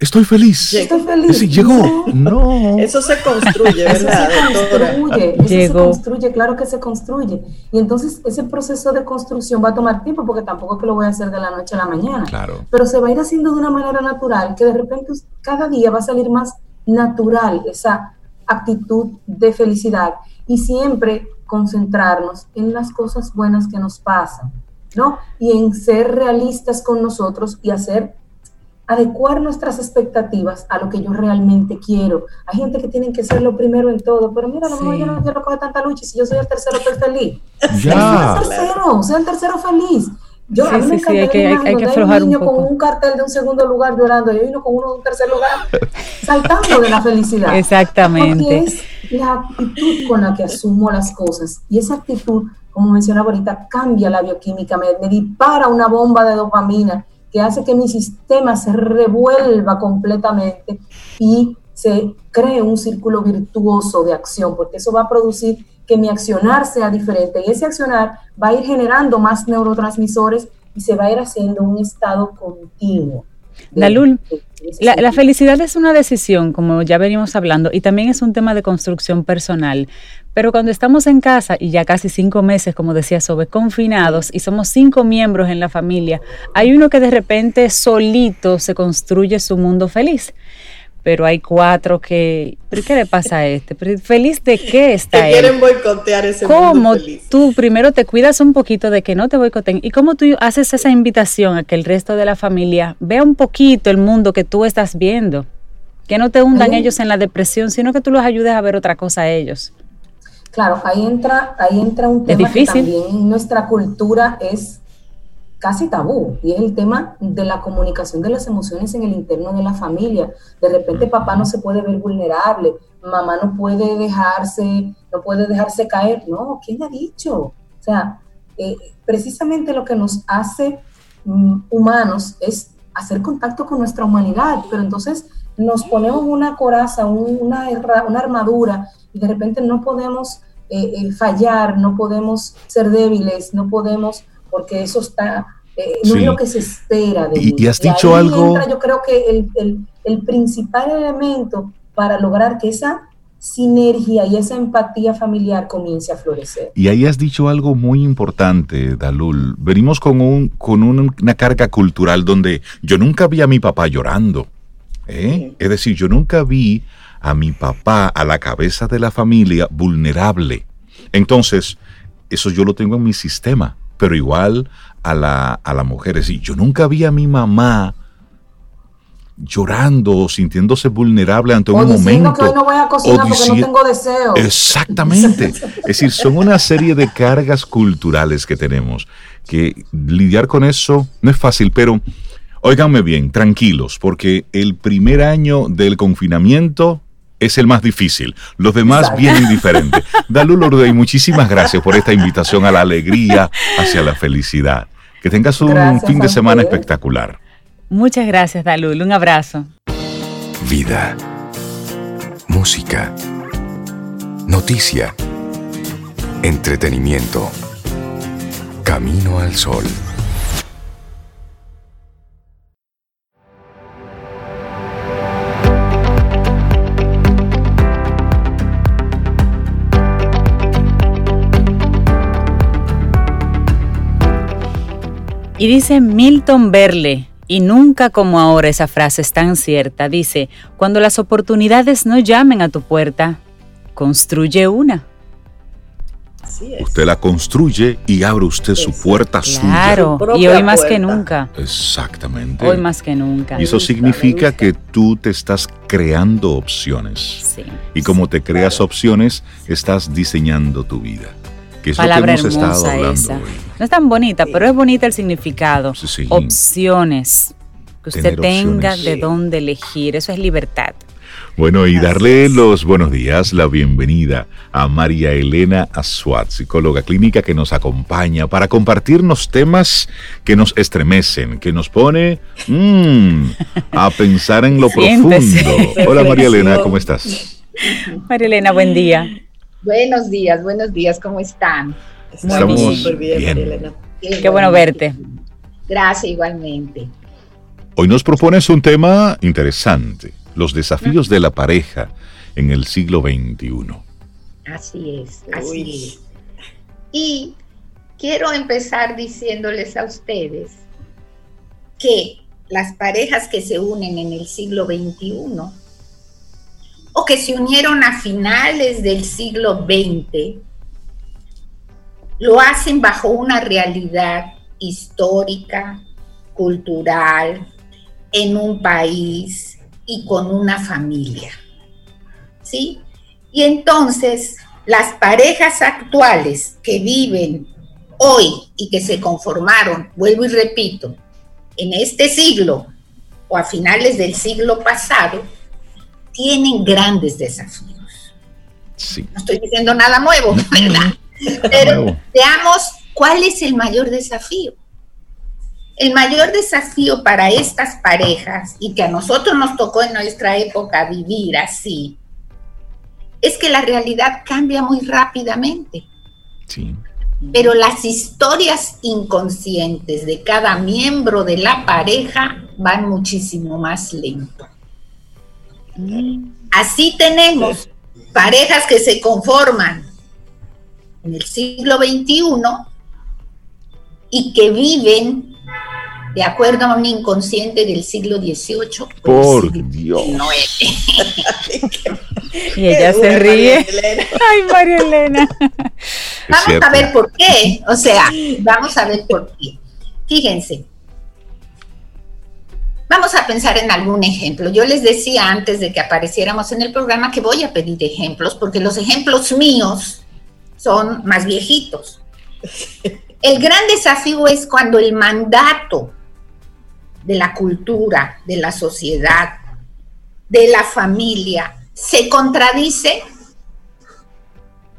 estoy feliz." Estoy feliz. llegó. No. Eso se construye, ¿verdad? Eso se construye, eso se construye, claro que se construye. Y entonces ese proceso de construcción va a tomar tiempo porque tampoco es que lo voy a hacer de la noche a la mañana. Claro. Pero se va a ir haciendo de una manera natural que de repente cada día va a salir más natural esa actitud de felicidad y siempre concentrarnos en las cosas buenas que nos pasan, ¿no? Y en ser realistas con nosotros y hacer adecuar nuestras expectativas a lo que yo realmente quiero. Hay gente que tiene que ser lo primero en todo, pero mira, a lo mejor yo no quiero coger tanta lucha y si yo soy el tercero, estoy feliz. Ya. Soy el tercero, soy el tercero feliz. Yo sí, a mí me sí, hay que, hay, que aflojar un, niño con un cartel de un segundo lugar llorando y uno con uno de un tercer lugar saltando de la felicidad. Exactamente. Porque es la actitud con la que asumo las cosas y esa actitud, como mencionaba ahorita, cambia la bioquímica, me, me dispara una bomba de dopamina que hace que mi sistema se revuelva completamente y se cree un círculo virtuoso de acción, porque eso va a producir que mi accionar sea diferente y ese accionar va a ir generando más neurotransmisores y se va a ir haciendo un estado continuo. Dalul, la, la, felicidad es una decisión, como ya venimos hablando, y también es un tema de construcción personal. Pero cuando estamos en casa y ya casi cinco meses, como decía Sobe, confinados y somos cinco miembros en la familia, hay uno que de repente solito se construye su mundo feliz pero hay cuatro que, ¿pero qué le pasa a este? ¿Feliz de qué está que quieren boicotear ese ¿Cómo tú primero te cuidas un poquito de que no te boicoteen? ¿Y cómo tú haces esa invitación a que el resto de la familia vea un poquito el mundo que tú estás viendo? Que no te hundan ellos en la depresión, sino que tú los ayudes a ver otra cosa a ellos. Claro, ahí entra, ahí entra un tema que también en nuestra cultura es casi tabú y es el tema de la comunicación de las emociones en el interno de la familia. De repente papá no se puede ver vulnerable, mamá no puede dejarse, no puede dejarse caer. No, ¿quién ha dicho? O sea, eh, precisamente lo que nos hace mm, humanos es hacer contacto con nuestra humanidad, pero entonces nos ponemos una coraza, una, una armadura y de repente no podemos eh, eh, fallar, no podemos ser débiles, no podemos porque eso está, eh, no es lo que se espera de y, Y has dicho algo... yo creo que el, principal elemento para lograr que esa sinergia y esa empatía familiar comience a florecer. Y ahí has dicho algo muy importante, Dalul. Venimos con, un, con una carga cultural donde yo nunca vi a mi papá llorando. ¿eh? Es decir, yo nunca vi a mi papá a la cabeza de la familia vulnerable. Entonces, eso yo lo tengo en mi sistema pero igual a la, a la mujer. Es decir, yo nunca vi a mi mamá llorando, sintiéndose vulnerable ante un momento. que hoy no voy a cocinar porque no tengo deseo. Exactamente. es decir, son una serie de cargas culturales que tenemos, que lidiar con eso no es fácil, pero óiganme bien, tranquilos, porque el primer año del confinamiento es el más difícil. Los demás vienen diferentes. Dalul y muchísimas gracias por esta invitación a la alegría, hacia la felicidad. Que tengas un fin de semana espectacular. Muchas gracias, Dalul. Un abrazo. Vida. Música. Noticia. Entretenimiento. Camino al sol. Y dice Milton Berle, y nunca como ahora esa frase es tan cierta, dice, cuando las oportunidades no llamen a tu puerta, construye una. Usted la construye y abre usted su puerta suya. Claro, y hoy más que nunca. Exactamente. Hoy más que nunca. Y eso significa que tú te estás creando opciones. Sí. Y como te creas opciones, estás diseñando tu vida. Que es Palabra lo que hemos estado hablando esa. Hoy. No es tan bonita, pero es bonita el significado. Sí, Opciones. Que usted tenga de dónde elegir. Eso es libertad. Bueno, y darle los buenos días, la bienvenida a María Elena Azuat, psicóloga clínica que nos acompaña para compartirnos temas que nos estremecen, que nos pone mmm, a pensar en lo profundo. Hola María Elena, ¿cómo estás? María Elena, buen día. Buenos días, buenos días, ¿cómo están? Estamos bien, bien. Elena. Qué, Qué bueno verte. Gracias igualmente. Hoy nos propones un tema interesante los desafíos de la pareja en el siglo XXI. Así es, así es. Y quiero empezar diciéndoles a ustedes que las parejas que se unen en el siglo XXI o que se unieron a finales del siglo XX, lo hacen bajo una realidad histórica, cultural, en un país, y con una familia. ¿Sí? Y entonces las parejas actuales que viven hoy y que se conformaron, vuelvo y repito, en este siglo o a finales del siglo pasado, tienen grandes desafíos. Sí. No estoy diciendo nada nuevo, ¿verdad? Pero veamos cuál es el mayor desafío. El mayor desafío para estas parejas, y que a nosotros nos tocó en nuestra época vivir así, es que la realidad cambia muy rápidamente. Sí. Pero las historias inconscientes de cada miembro de la pareja van muchísimo más lento. Así tenemos parejas que se conforman en el siglo XXI y que viven de acuerdo a un inconsciente del siglo XVIII. Por Dios. y ella se ríe. Ay, María Elena. Vamos a ver por qué. O sea, vamos a ver por qué. Fíjense. Vamos a pensar en algún ejemplo. Yo les decía antes de que apareciéramos en el programa que voy a pedir ejemplos, porque los ejemplos míos son más viejitos. El gran desafío es cuando el mandato de la cultura, de la sociedad, de la familia, se contradice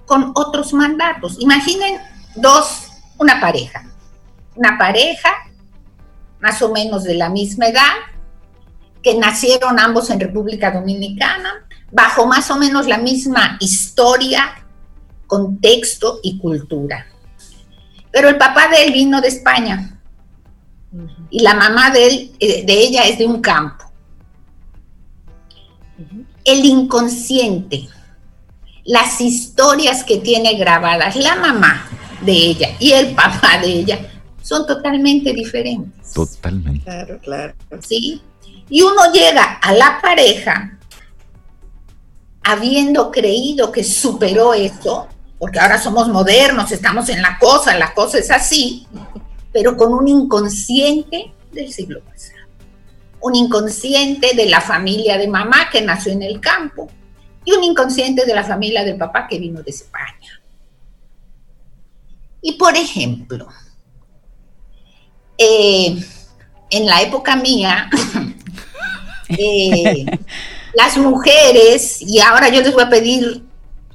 con otros mandatos. Imaginen dos, una pareja, una pareja más o menos de la misma edad, que nacieron ambos en República Dominicana, bajo más o menos la misma historia, contexto y cultura. Pero el papá de él vino de España, y la mamá de, él, eh, de ella es de un campo. El inconsciente, las historias que tiene grabadas la mamá de ella y el papá de ella son totalmente diferentes. Totalmente. Claro, claro. ¿Sí? Y uno llega a la pareja habiendo creído que superó eso, porque ahora somos modernos, estamos en la cosa, la cosa es así, pero con un inconsciente del siglo pasado. Un inconsciente de la familia de mamá que nació en el campo y un inconsciente de la familia del papá que vino de España. Y por ejemplo, eh, en la época mía, eh, las mujeres, y ahora yo les voy a pedir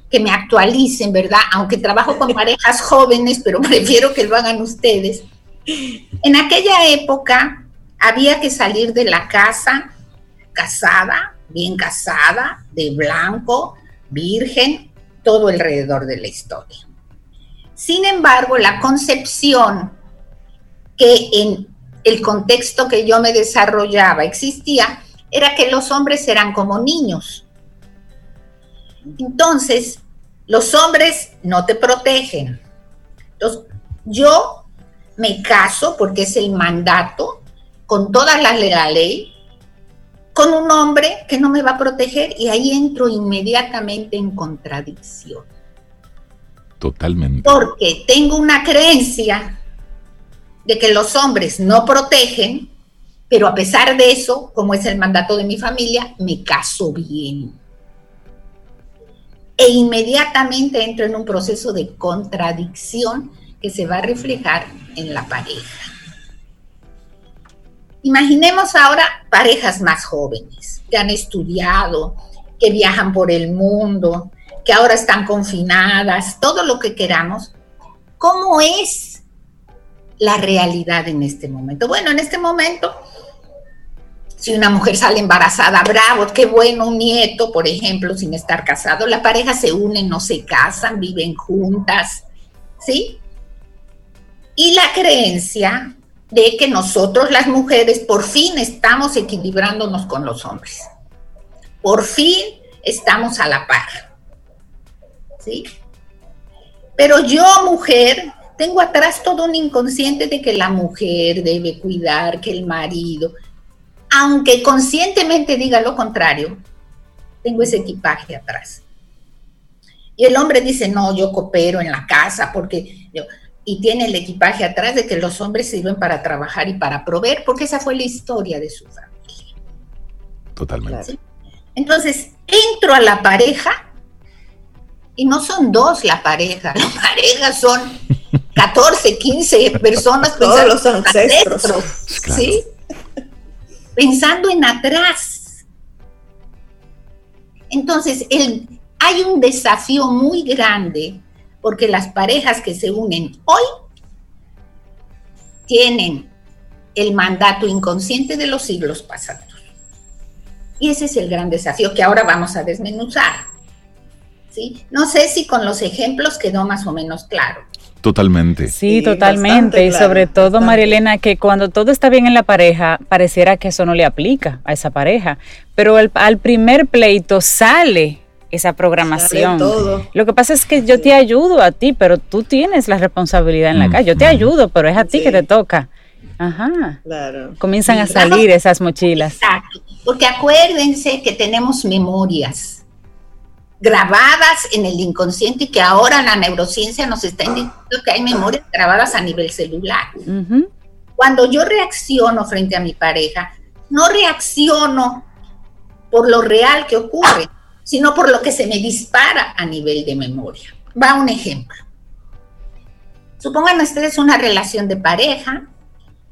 que me actualicen, ¿verdad? Aunque trabajo con parejas jóvenes, pero prefiero que lo hagan ustedes. En aquella época había que salir de la casa casada, bien casada, de blanco, virgen, todo alrededor de la historia. Sin embargo, la concepción que en el contexto que yo me desarrollaba existía era que los hombres eran como niños. Entonces, los hombres no te protegen. Entonces, yo me caso porque es el mandato, con todas las de la ley, con un hombre que no me va a proteger y ahí entro inmediatamente en contradicción. Totalmente. Porque tengo una creencia de que los hombres no protegen, pero a pesar de eso, como es el mandato de mi familia, me caso bien. E inmediatamente entro en un proceso de contradicción que se va a reflejar en la pareja. Imaginemos ahora parejas más jóvenes que han estudiado, que viajan por el mundo, que ahora están confinadas, todo lo que queramos. ¿Cómo es la realidad en este momento? Bueno, en este momento, si una mujer sale embarazada, bravo, qué bueno, un nieto, por ejemplo, sin estar casado, la pareja se une, no se casan, viven juntas, ¿sí? Y la creencia de que nosotros las mujeres por fin estamos equilibrándonos con los hombres. Por fin estamos a la par. ¿Sí? Pero yo, mujer, tengo atrás todo un inconsciente de que la mujer debe cuidar, que el marido, aunque conscientemente diga lo contrario, tengo ese equipaje atrás. Y el hombre dice, no, yo coopero en la casa porque yo, y tiene el equipaje atrás de que los hombres sirven para trabajar y para proveer, porque esa fue la historia de su familia. Totalmente. Entonces, entro a la pareja y no son dos la pareja, la pareja son 14, 15 personas todos los ancestros, ¿sí? Pensando en atrás. Entonces, el, hay un desafío muy grande porque las parejas que se unen hoy tienen el mandato inconsciente de los siglos pasados. Y ese es el gran desafío que ahora vamos a desmenuzar. ¿Sí? No sé si con los ejemplos quedó más o menos claro. Totalmente. Sí, totalmente. Y sobre todo, María Elena, que cuando todo está bien en la pareja, pareciera que eso no le aplica a esa pareja. Pero al primer pleito sale esa programación. Lo que pasa es que yo te ayudo a ti, pero tú tienes la responsabilidad en la calle. Yo te ayudo, pero es a ti que te toca. Ajá. Claro. Comienzan a salir esas mochilas. Exacto. Porque acuérdense que tenemos memorias grabadas en el inconsciente y que ahora la neurociencia nos está indicando que hay memorias grabadas a nivel celular. Cuando yo reacciono frente a mi pareja, no reacciono por lo real que ocurre, sino por lo que se me dispara a nivel de memoria. Va un ejemplo. Supongan ustedes una relación de pareja,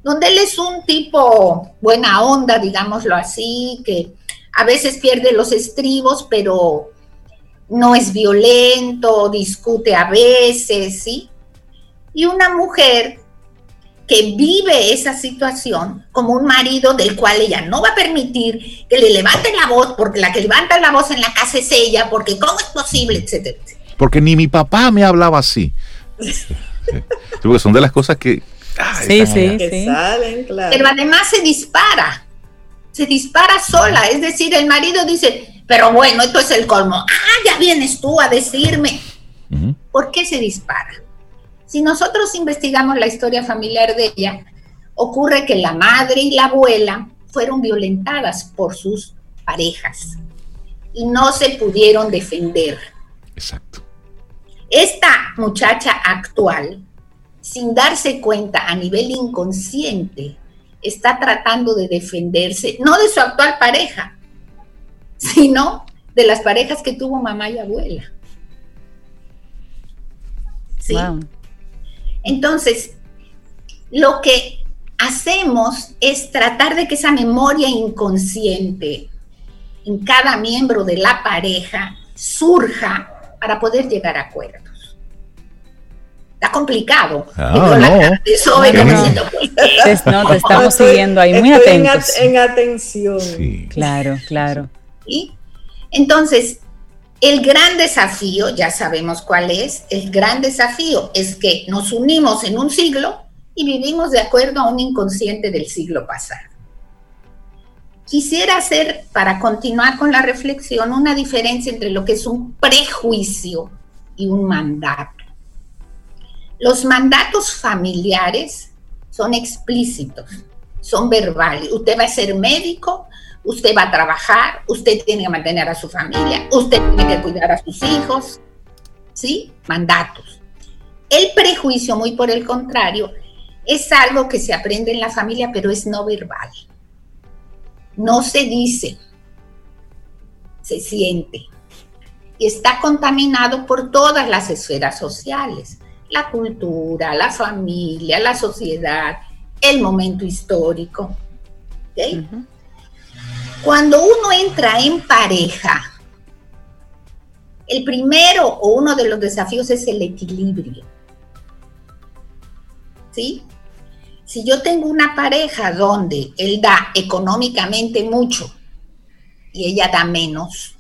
donde él es un tipo buena onda, digámoslo así, que a veces pierde los estribos, pero no es violento, discute a veces, ¿sí? Y una mujer que vive esa situación como un marido del cual ella no va a permitir que le levante la voz, porque la que levanta la voz en la casa es ella, porque cómo es posible, etcétera, Porque ni mi papá me hablaba así. Porque son de las cosas que... sí, sí, sí. Salen, claro. Pero además se dispara, se dispara sola, es decir, el marido dice, pero bueno, esto es el colmo, ah, ya vienes tú a decirme. ¿Por qué se dispara? Si nosotros investigamos la historia familiar de ella, ocurre que la madre y la abuela fueron violentadas por sus parejas y no se pudieron defender. Exacto. Esta muchacha actual, sin darse cuenta a nivel inconsciente, está tratando de defenderse, no de su actual pareja, sino de las parejas que tuvo mamá y abuela. ¿Sí? Entonces, lo que hacemos es tratar de que esa memoria inconsciente en cada miembro de la pareja surja para poder llegar a acuerdos. Está complicado. Ah, no, no. no, te estamos siguiendo ahí muy atentos. En, atención. Claro, claro. ¿Y? Entonces, el gran desafío, ya sabemos cuál es, el gran desafío es que nos unimos en un siglo y vivimos de acuerdo a un inconsciente del siglo pasado. Quisiera hacer, para continuar con la reflexión, una diferencia entre lo que es un prejuicio y un mandato. Los mandatos familiares son explícitos, son verbales. Usted va a ser médico, usted va a trabajar, usted tiene que mantener a su familia, usted tiene que cuidar a sus hijos, ¿sí? Mandatos. El prejuicio, muy por el contrario, es algo que se aprende en la familia, pero es no verbal. No se dice, se siente. Y está contaminado por todas las esferas sociales, la cultura, la familia, la sociedad, el momento histórico. Cuando uno entra en pareja, el primero o uno de los desafíos es el equilibrio. ¿Sí? Si yo tengo una pareja donde él da económicamente mucho y ella da menos,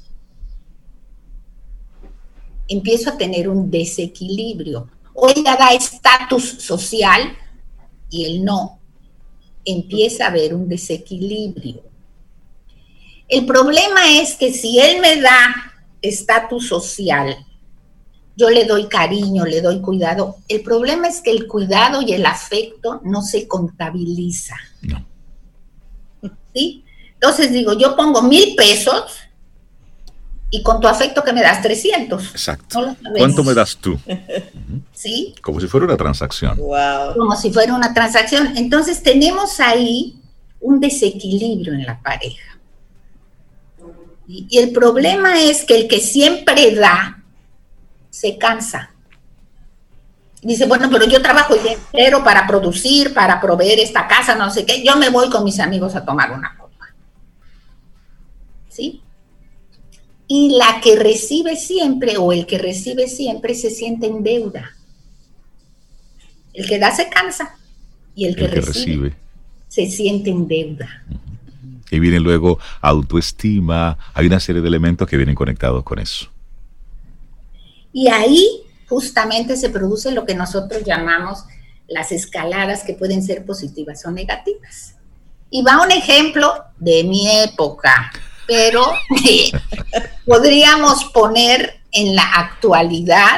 empiezo a tener un desequilibrio. O ella da estatus social y él no. Empieza a haber un desequilibrio. El problema es que si él me da estatus social, yo le doy cariño, le doy cuidado. El problema es que el cuidado y el afecto no se contabiliza. No. ¿Sí? Entonces digo, yo pongo mil pesos y con tu afecto que me das 300. Exacto. ¿Cuánto me das tú? ¿Sí? Como si fuera una transacción. Wow. Como si fuera una transacción. Entonces tenemos ahí un desequilibrio en la pareja. Y, el problema es que el que siempre da, se cansa. Dice, bueno, pero yo trabajo el entero para producir, para proveer esta casa, no sé qué. Yo me voy con mis amigos a tomar una copa. ¿Sí? Y la que recibe siempre o el que recibe siempre se siente en deuda. El que da se cansa y el que, recibe, se siente en deuda y viene luego autoestima, hay una serie de elementos que vienen conectados con eso. Y ahí justamente se produce lo que nosotros llamamos las escaladas que pueden ser positivas o negativas. Y va un ejemplo de mi época, pero podríamos poner en la actualidad,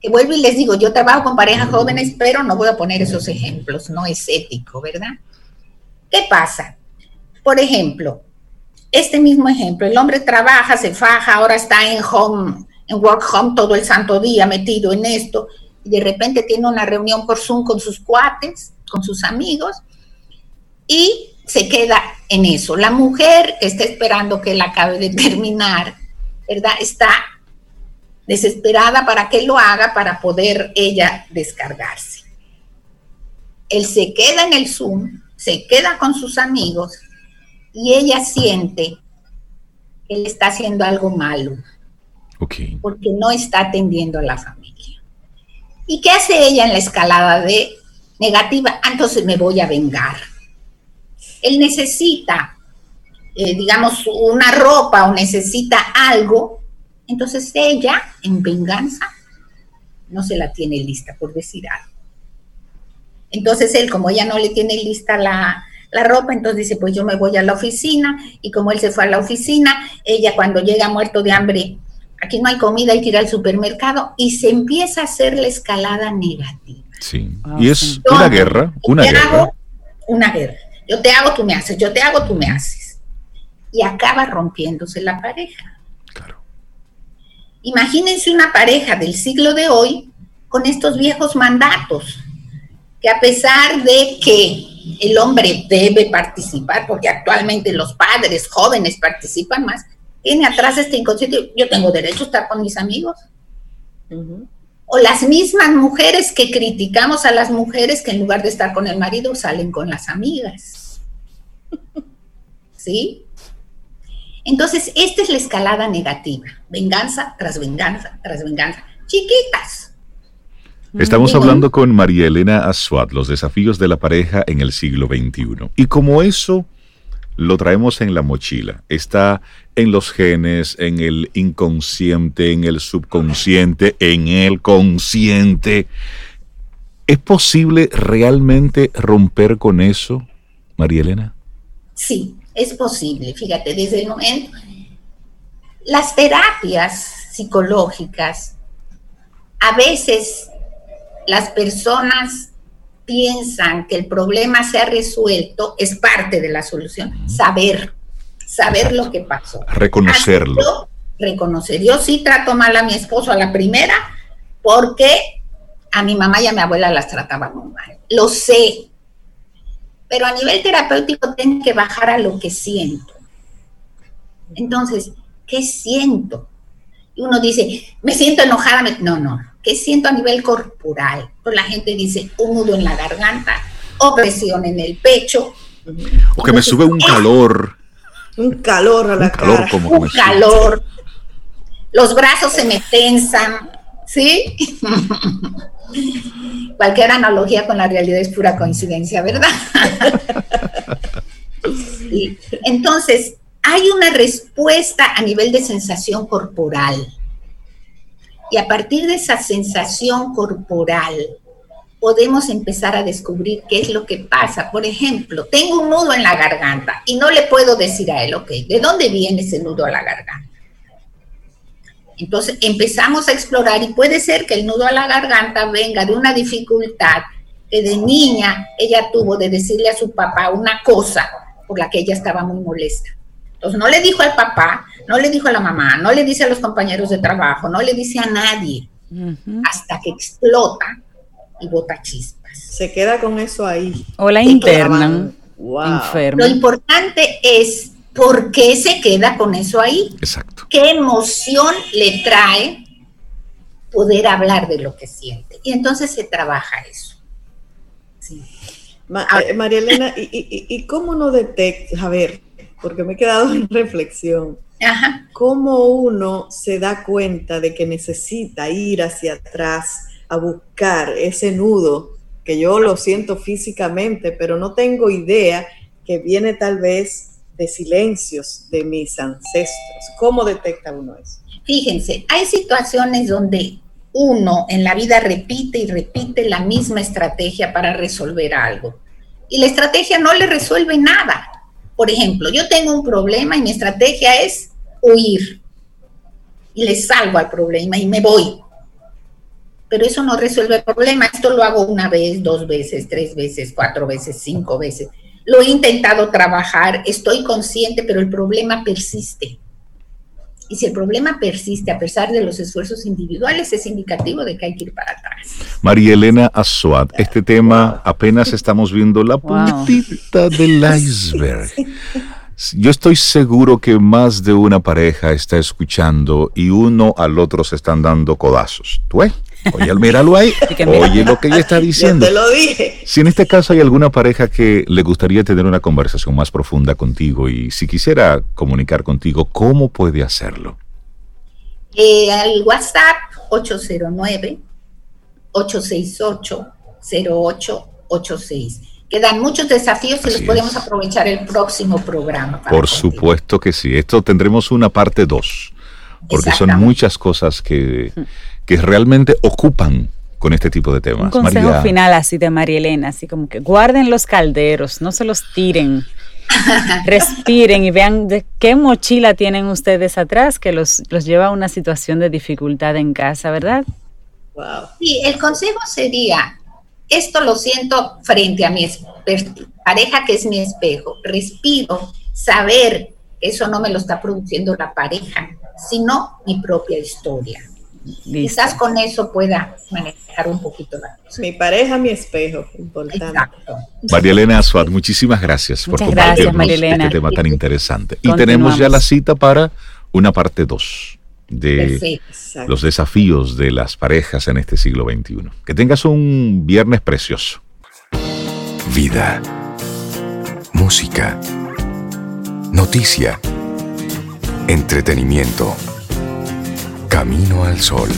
que vuelvo y les digo, yo trabajo con parejas jóvenes, pero no voy a poner esos ejemplos, no es ético, ¿verdad? ¿Qué pasa? Por ejemplo, este mismo ejemplo, el hombre trabaja, se faja, ahora está en home, en work home todo el santo día metido en esto, y de repente tiene una reunión por Zoom con sus cuates, con sus amigos, y se queda en eso. La mujer está esperando que él acabe de terminar, ¿verdad? Está desesperada para que lo haga para poder ella descargarse. Él se queda en el Zoom, se queda con sus amigos y ella siente que él está haciendo algo malo. Porque no está atendiendo a la familia. ¿Y qué hace ella en la escalada de negativa? Ah, entonces me voy a vengar. Él necesita, eh, digamos, una ropa o necesita algo. Entonces ella, en venganza, no se la tiene lista, por decir algo. Entonces él, como ella no le tiene lista la, la ropa, entonces dice, pues yo me voy a la oficina y como él se fue a la oficina, ella cuando llega muerto de hambre, aquí no hay comida, hay que ir al supermercado y se empieza a hacer la escalada negativa. Sí, ah, y es una guerra, una guerra. una guerra. Yo te hago, tú me haces, yo te hago, tú me haces. Y acaba rompiéndose la pareja. Claro. Imagínense una pareja del siglo de hoy con estos viejos mandatos, que a pesar de que el hombre debe participar, porque actualmente los padres jóvenes participan más, tiene atrás este inconsciente, yo tengo derecho a estar con mis amigos. O las mismas mujeres que criticamos a las mujeres que en lugar de estar con el marido salen con las amigas. ¿Sí? Entonces, esta es la escalada negativa, venganza tras venganza tras venganza. Chiquitas, Estamos hablando con María Elena Azuat, los desafíos de la pareja en el siglo XXI. Y como eso lo traemos en la mochila, está en los genes, en el inconsciente, en el subconsciente, en el consciente. ¿Es posible realmente romper con eso, María Elena? Sí, es posible. Fíjate, desde el momento... Las terapias psicológicas a veces las personas piensan que el problema se ha resuelto, es parte de la solución. Saber, saber lo que pasó. Reconocerlo. reconocer. Yo sí trato mal a mi esposo a la primera porque a mi mamá y a mi abuela las trataba muy mal. Lo sé. Pero a nivel terapéutico tengo que bajar a lo que siento. Entonces, ¿qué siento? Y uno dice, me siento enojada. No, no. ¿Qué siento a nivel corporal? Pues la gente dice un nudo en la garganta, opresión en el pecho. O que me sube un calor. Un calor a la cara. un calor. Los brazos se me tensan, ¿sí? Cualquier analogía con la realidad es pura coincidencia, ¿verdad? Entonces, hay una respuesta a nivel de sensación corporal. Y a partir de esa sensación corporal, podemos empezar a descubrir qué es lo que pasa. Por ejemplo, tengo un nudo en la garganta y no le puedo decir a él, ok, ¿de dónde viene ese nudo a la garganta? Entonces empezamos a explorar y puede ser que el nudo a la garganta venga de una dificultad que de niña ella tuvo de decirle a su papá una cosa por la que ella estaba muy molesta. Entonces no le dijo al papá, no le dijo a la mamá, no le dice a los compañeros de trabajo, no le dice a nadie, hasta que explota y bota chispas. Se queda con eso ahí. O la interna. Wow. Lo importante es por qué se queda con eso ahí. Exacto. ¿Qué emoción le trae poder hablar de lo que siente? Y entonces se trabaja eso. Eh, María Elena, ¿y, cómo no detecta, a ver, porque me he quedado en reflexión. ¿Cómo uno se da cuenta de que necesita ir hacia atrás a buscar ese nudo que yo lo siento físicamente, pero no tengo idea que viene tal vez de silencios de mis ancestros? ¿Cómo detecta uno eso? Fíjense, hay situaciones donde uno en la vida repite y repite la misma estrategia para resolver algo. Y la estrategia no le resuelve nada. Por ejemplo, yo tengo un problema y mi estrategia es huir. Y le salgo al problema y me voy. Pero eso no resuelve el problema. Esto lo hago una vez, dos veces, tres veces, cuatro veces, cinco veces. Lo he intentado trabajar, estoy consciente, pero el problema persiste. Y si el problema persiste a pesar de los esfuerzos individuales, es indicativo de que hay que ir para atrás. María Elena Azuad, este tema apenas estamos viendo la puntita del iceberg. Yo estoy seguro que más de una pareja está escuchando y uno al otro se están dando codazos. ¿Tú ves? Oye, míralo ahí. Oye lo que ella está diciendo. te lo dije. Si en este caso hay alguna pareja que le gustaría tener una conversación más profunda contigo y si quisiera comunicar contigo, ¿cómo puede hacerlo? Eh, al WhatsApp 809 868 0886. Quedan muchos desafíos y los podemos aprovechar el próximo programa. Por supuesto que sí. Esto tendremos una parte 2, porque son muchas cosas que que realmente ocupan con este tipo de temas. Un consejo final así de María Elena, así como que guarden los calderos, no se los tiren, respiren y vean de qué mochila tienen ustedes atrás que los, los lleva a una situación de dificultad en casa, ¿verdad? Wow. Sí, el consejo sería, esto lo siento frente a mi pareja que es mi espejo, respiro, saber eso no me lo está produciendo la pareja, sino mi propia historia. Quizás con eso pueda manejar un poquito la cosa. Mi pareja, mi espejo, importante. Exacto. María Elena Azuad, muchísimas gracias por compartirnos este tema tan interesante. Y tenemos ya la cita para una parte 2 de los desafíos de las parejas en este siglo XXI. Que tengas un viernes precioso. Vida. Música. Noticia. Entretenimiento. Camino al Sol.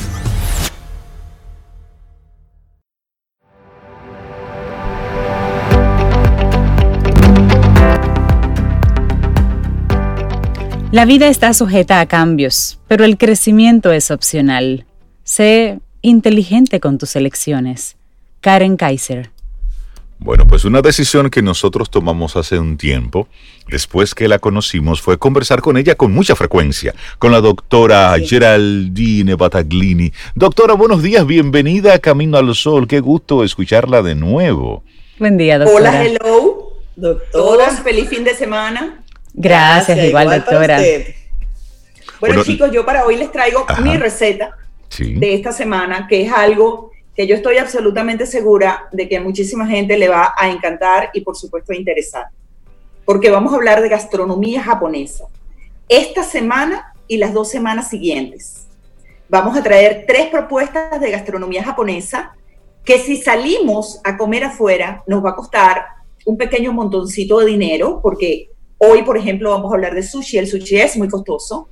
La vida está sujeta a cambios, pero el crecimiento es opcional. Sé inteligente con tus elecciones. Karen Kaiser. Bueno, pues una decisión que nosotros tomamos hace un tiempo, después que la conocimos, fue conversar con ella con mucha frecuencia, con la doctora Geraldine Bataglini. Doctora, buenos días, bienvenida a Camino al Sol, qué gusto escucharla de nuevo. Buen día, doctora. Hola, hello, doctora. feliz fin de semana. Gracias, igual, doctora. Bueno, chicos, yo para hoy les traigo mi receta de esta semana, que es algo que yo estoy absolutamente segura de que muchísima gente le va a encantar y por supuesto a interesar, porque vamos a hablar de gastronomía japonesa. Esta semana y las dos semanas siguientes. Vamos a traer tres propuestas de gastronomía japonesa que si salimos a comer afuera nos va a costar un pequeño montoncito de dinero, porque hoy, por ejemplo, vamos a hablar de sushi. El sushi es muy costoso.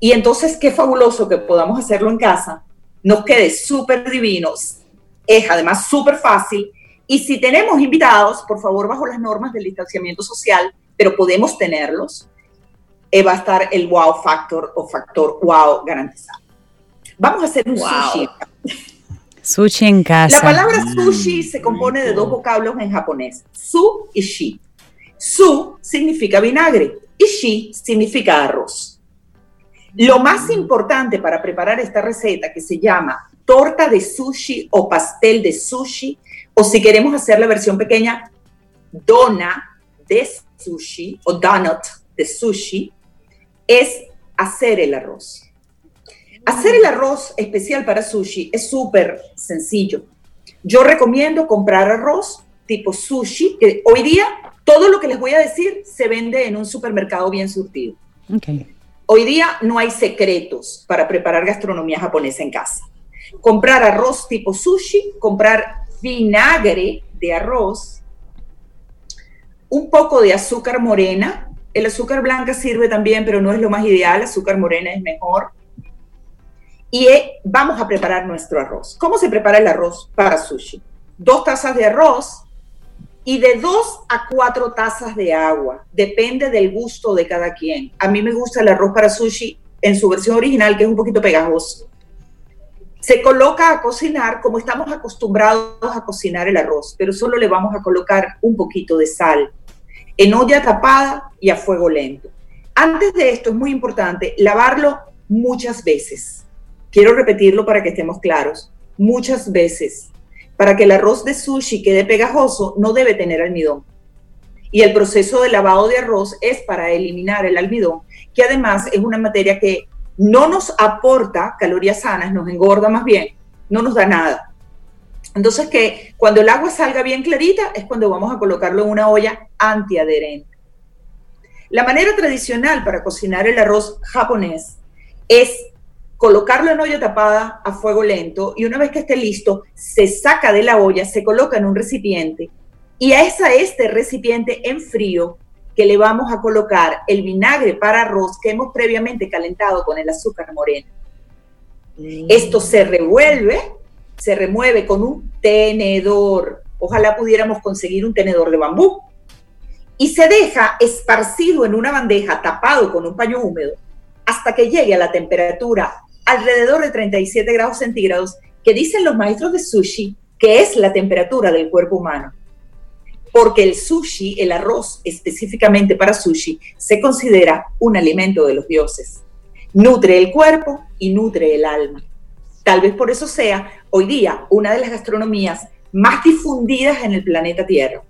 Y entonces, qué fabuloso que podamos hacerlo en casa nos quede súper divinos. Es además súper fácil. Y si tenemos invitados, por favor, bajo las normas del distanciamiento social, pero podemos tenerlos, eh, va a estar el wow factor o factor wow garantizado. Vamos a hacer un sushi. Sushi en casa. La palabra sushi se compone de dos vocablos en japonés, su y shi. Su significa vinagre y shi significa arroz. Lo más importante para preparar esta receta, que se llama torta de sushi o pastel de sushi, o si queremos hacer la versión pequeña, dona de sushi o donut de sushi, es hacer el arroz. Hacer el arroz especial para sushi es súper sencillo. Yo recomiendo comprar arroz tipo sushi, que hoy día todo lo que les voy a decir se vende en un supermercado bien surtido. Okay. Hoy día no hay secretos para preparar gastronomía japonesa en casa. Comprar arroz tipo sushi, comprar vinagre de arroz, un poco de azúcar morena. El azúcar blanca sirve también, pero no es lo más ideal. Azúcar morena es mejor. Y eh, vamos a preparar nuestro arroz. ¿Cómo se prepara el arroz para sushi? Dos tazas de arroz, y de dos a cuatro tazas de agua. Depende del gusto de cada quien. A mí me gusta el arroz para sushi en su versión original, que es un poquito pegajoso. Se coloca a cocinar como estamos acostumbrados a cocinar el arroz, pero solo le vamos a colocar un poquito de sal en olla tapada y a fuego lento. Antes de esto es muy importante lavarlo muchas veces. Quiero repetirlo para que estemos claros. Muchas veces para que el arroz de sushi quede pegajoso, no debe tener almidón. Y el proceso de lavado de arroz es para eliminar el almidón, que además es una materia que no nos aporta calorías sanas, nos engorda más bien, no nos da nada. Entonces que cuando el agua salga bien clarita es cuando vamos a colocarlo en una olla antiadherente. La manera tradicional para cocinar el arroz japonés es colocarlo en olla tapada a fuego lento y una vez que esté listo, se saca de la olla, se coloca en un recipiente y a esa, este recipiente en frío que le vamos a colocar el vinagre para arroz que hemos previamente calentado con el azúcar moreno. Mm. Esto se revuelve, se remueve con un tenedor. Ojalá pudiéramos conseguir un tenedor de bambú. Y se deja esparcido en una bandeja tapado con un paño húmedo hasta que llegue a la temperatura alrededor de 37 grados centígrados, que dicen los maestros de sushi que es la temperatura del cuerpo humano. Porque el sushi, el arroz específicamente para sushi, se considera un alimento de los dioses. Nutre el cuerpo y nutre el alma. Tal vez por eso sea hoy día una de las gastronomías más difundidas en el planeta Tierra.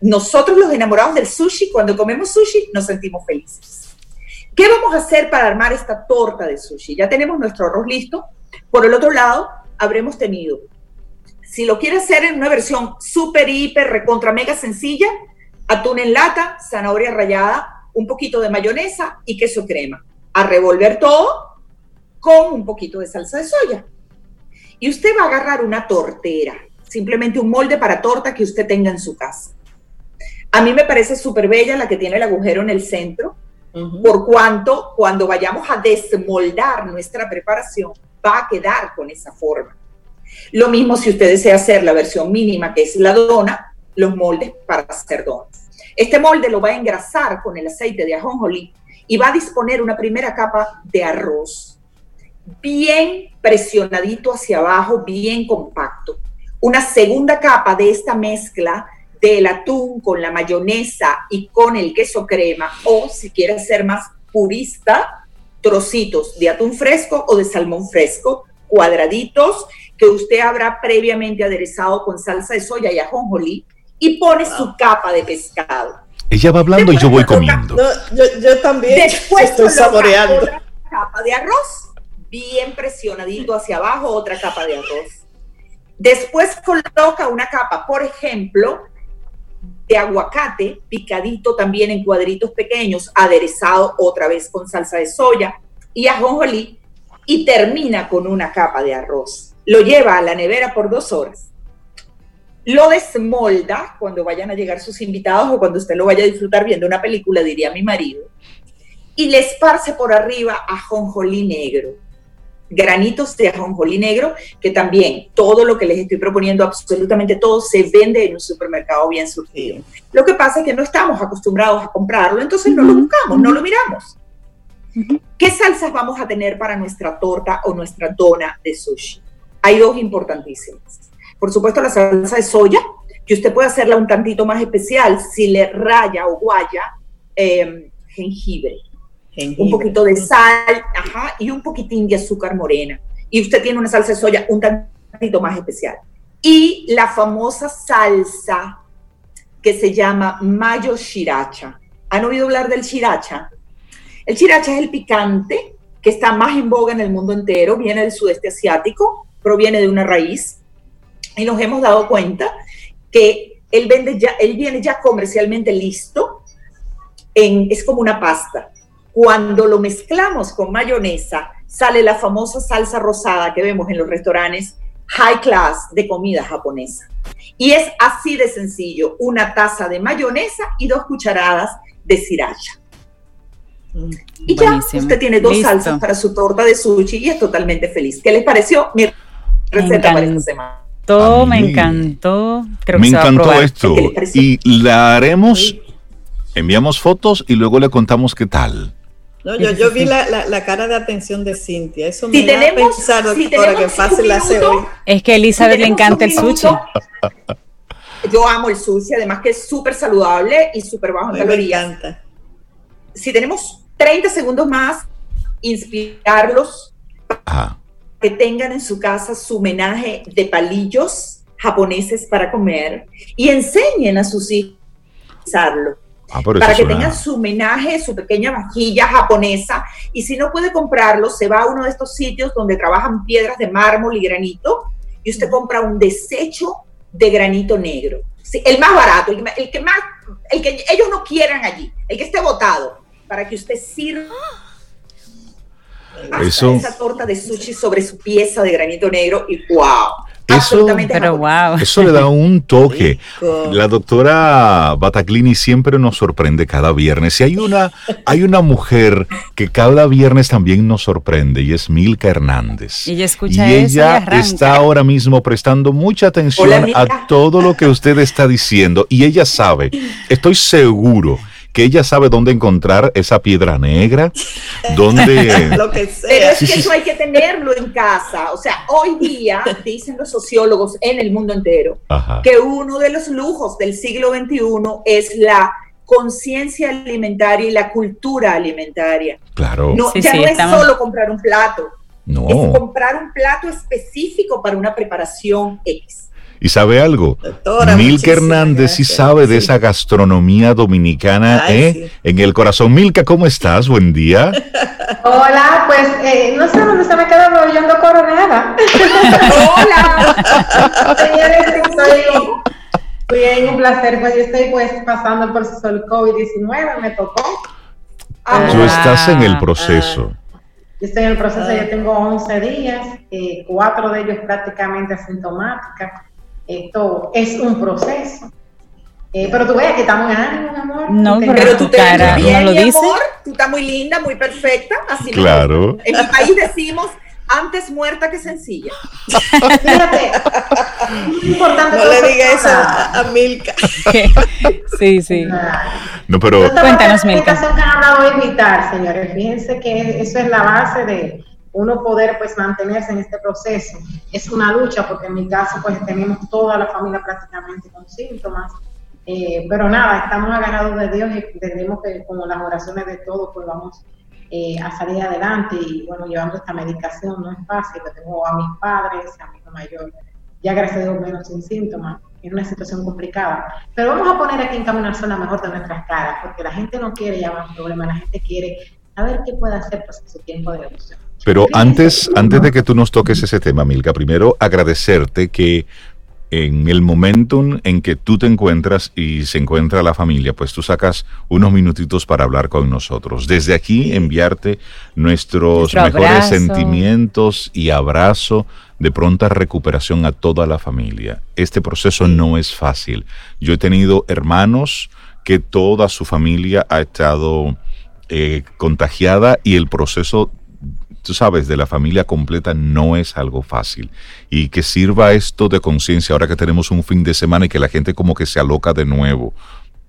Nosotros los enamorados del sushi, cuando comemos sushi, nos sentimos felices. ¿Qué vamos a hacer para armar esta torta de sushi? Ya tenemos nuestro arroz listo. Por el otro lado, habremos tenido, si lo quiere hacer en una versión súper, hiper, recontra, mega sencilla, atún en lata, zanahoria rallada, un poquito de mayonesa y queso crema. A revolver todo con un poquito de salsa de soya. Y usted va a agarrar una tortera, simplemente un molde para torta que usted tenga en su casa. A mí me parece súper bella la que tiene el agujero en el centro por cuanto cuando vayamos a desmoldar nuestra preparación va a quedar con esa forma. Lo mismo si usted desea hacer la versión mínima, que es la dona, los moldes para hacer donas. Este molde lo va a engrasar con el aceite de ajonjolí y va a disponer una primera capa de arroz bien presionadito hacia abajo, bien compacto. una segunda capa de esta mezcla del atún con la mayonesa y con el queso crema, o si quieres ser más purista, trocitos de atún fresco o de salmón fresco, cuadraditos, que usted habrá previamente aderezado con salsa de soya y ajonjolí, y pone su capa de pescado. Ella va hablando y yo voy comiendo. yo, también Después estoy saboreando. Otra capa de arroz, bien presionadito hacia abajo, otra capa de arroz. Después coloca una capa, por ejemplo, de aguacate picadito también en cuadritos pequeños, aderezado otra vez con salsa de soya y ajonjolí y termina con una capa de arroz. Lo lleva a la nevera por dos horas. Lo desmolda cuando vayan a llegar sus invitados o cuando usted lo vaya a disfrutar viendo una película, diría mi marido, y le esparce por arriba ajonjolí negro granitos de ajonjolí negro, que también todo lo que les estoy proponiendo, absolutamente todo, se vende en un supermercado bien surtido. Lo que pasa es que no estamos acostumbrados a comprarlo, entonces no lo buscamos, no lo miramos. ¿Qué salsas vamos a tener para nuestra torta o nuestra dona de sushi? Hay dos importantísimas. Por supuesto, la salsa de soya, que usted puede hacerla un tantito más especial si le raya o guaya eh, jengibre un poquito de sal, ajá, y un poquitín de azúcar morena. Y usted tiene una salsa de soya un tantito más especial. Y la famosa salsa que se llama mayo shiracha. ¿Han oído hablar del shiracha? El shiracha es el picante que está más en boga en el mundo entero, viene del sudeste asiático, proviene de una raíz, y nos hemos dado cuenta que él, vende ya, él viene ya comercialmente listo, en, es como una pasta. Cuando lo mezclamos con mayonesa, sale la famosa salsa rosada que vemos en los restaurantes high class de comida japonesa. Y es así de sencillo, una taza de mayonesa y dos cucharadas de sriracha. Y ya usted tiene dos salsas para su torta de sushi y es totalmente feliz. ¿Qué les pareció mi receta para esta semana? me encantó. me encantó esto. Y la haremos, enviamos fotos y luego le contamos qué tal. No, yo, yo vi la, la, cara de atención de Cintia. Eso me si da a pensar, doctora, que fácil hace hoy. Es que a Elizabeth le encanta el sushi. Yo amo el sushi, además que es súper saludable y súper bajo en calorías. Me encanta. Si tenemos 30 segundos más, inspirarlos que tengan en su casa su menaje de palillos japoneses para comer y enseñen a sus hijos a usarlo Ah, para que tenga su homenaje, su pequeña vajilla japonesa. Y si no puede comprarlo, se va a uno de estos sitios donde trabajan piedras de mármol y granito y usted compra un desecho de granito negro. el más barato, el, que más, el que ellos no quieran allí, el que esté botado, para que usted sirva Eso... esa torta de sushi sobre su pieza de granito negro y wow. Eso, eso le da un toque. La doctora Bataclini siempre nos sorprende cada viernes. Y hay una, hay una mujer que cada viernes también nos sorprende y es Milka Hernández. Y ella escucha y ella está ahora mismo prestando mucha atención a todo lo que usted está diciendo. Y ella sabe, estoy seguro que ella sabe dónde encontrar esa piedra negra, dónde... Lo que sea. Pero es que eso hay que tenerlo en casa. O sea, hoy día, dicen los sociólogos en el mundo entero, que uno de los lujos del siglo XXI es la conciencia alimentaria y la cultura alimentaria. Claro. No, ya no es solo comprar un plato. No. Es comprar un plato específico para una preparación X. ¿Y sabe algo? Milka Hernández sí sabe de esa gastronomía dominicana ¿eh? en el corazón. Milka, ¿cómo estás? Buen día. Hola, pues eh, no sé dónde se me queda oyendo coronada. Hola. Señores, soy bien, un placer. Pues yo estoy pues pasando el proceso del COVID-19, me tocó. Tú estás en el proceso. Yo estoy en el proceso, yo tengo 11 días, eh, cuatro de ellos prácticamente asintomáticas. Esto es un proceso. Eh, pero tú ves que estamos en ánimo, mi amor. No, pero, tu cara bien, no lo dice. Amor, tú estás muy linda, muy perfecta. Así claro. En mi país decimos antes muerta que sencilla. Fíjate, importante. No le digas eso a, Milka. sí, sí. No, pero cuéntanos, Milka. que han hablado de evitar, señores. Fíjense que eso es la base de uno poder pues mantenerse en este proceso. Es una lucha porque en mi caso pues tenemos toda la familia prácticamente con síntomas, eh, pero nada, estamos agarrados de Dios y entendemos que como las oraciones de todos pues vamos eh, a salir adelante y bueno, llevando esta medicación no es fácil, tengo a mis padres, a mi hijo mayor, ya gracias a Dios menos sin síntomas, es una situación complicada. Pero vamos a poner aquí en Camino al la mejor de nuestras caras, porque la gente no quiere llamar problema, la gente quiere saber qué puede hacer pues, en su tiempo de devoción. Pero antes, antes de que tú nos toques ese tema, Milka, primero agradecerte que en el momento en que tú te encuentras y se encuentra la familia, pues tú sacas unos minutitos para hablar con nosotros. Desde aquí enviarte nuestros mejores sentimientos y abrazo de pronta recuperación a toda la familia. Este proceso no es fácil. Yo he tenido hermanos que toda su familia ha estado eh, contagiada y el proceso tú sabes, de la familia completa no es algo fácil. Y que sirva esto de conciencia ahora que tenemos un fin de semana y que la gente como que se aloca de nuevo.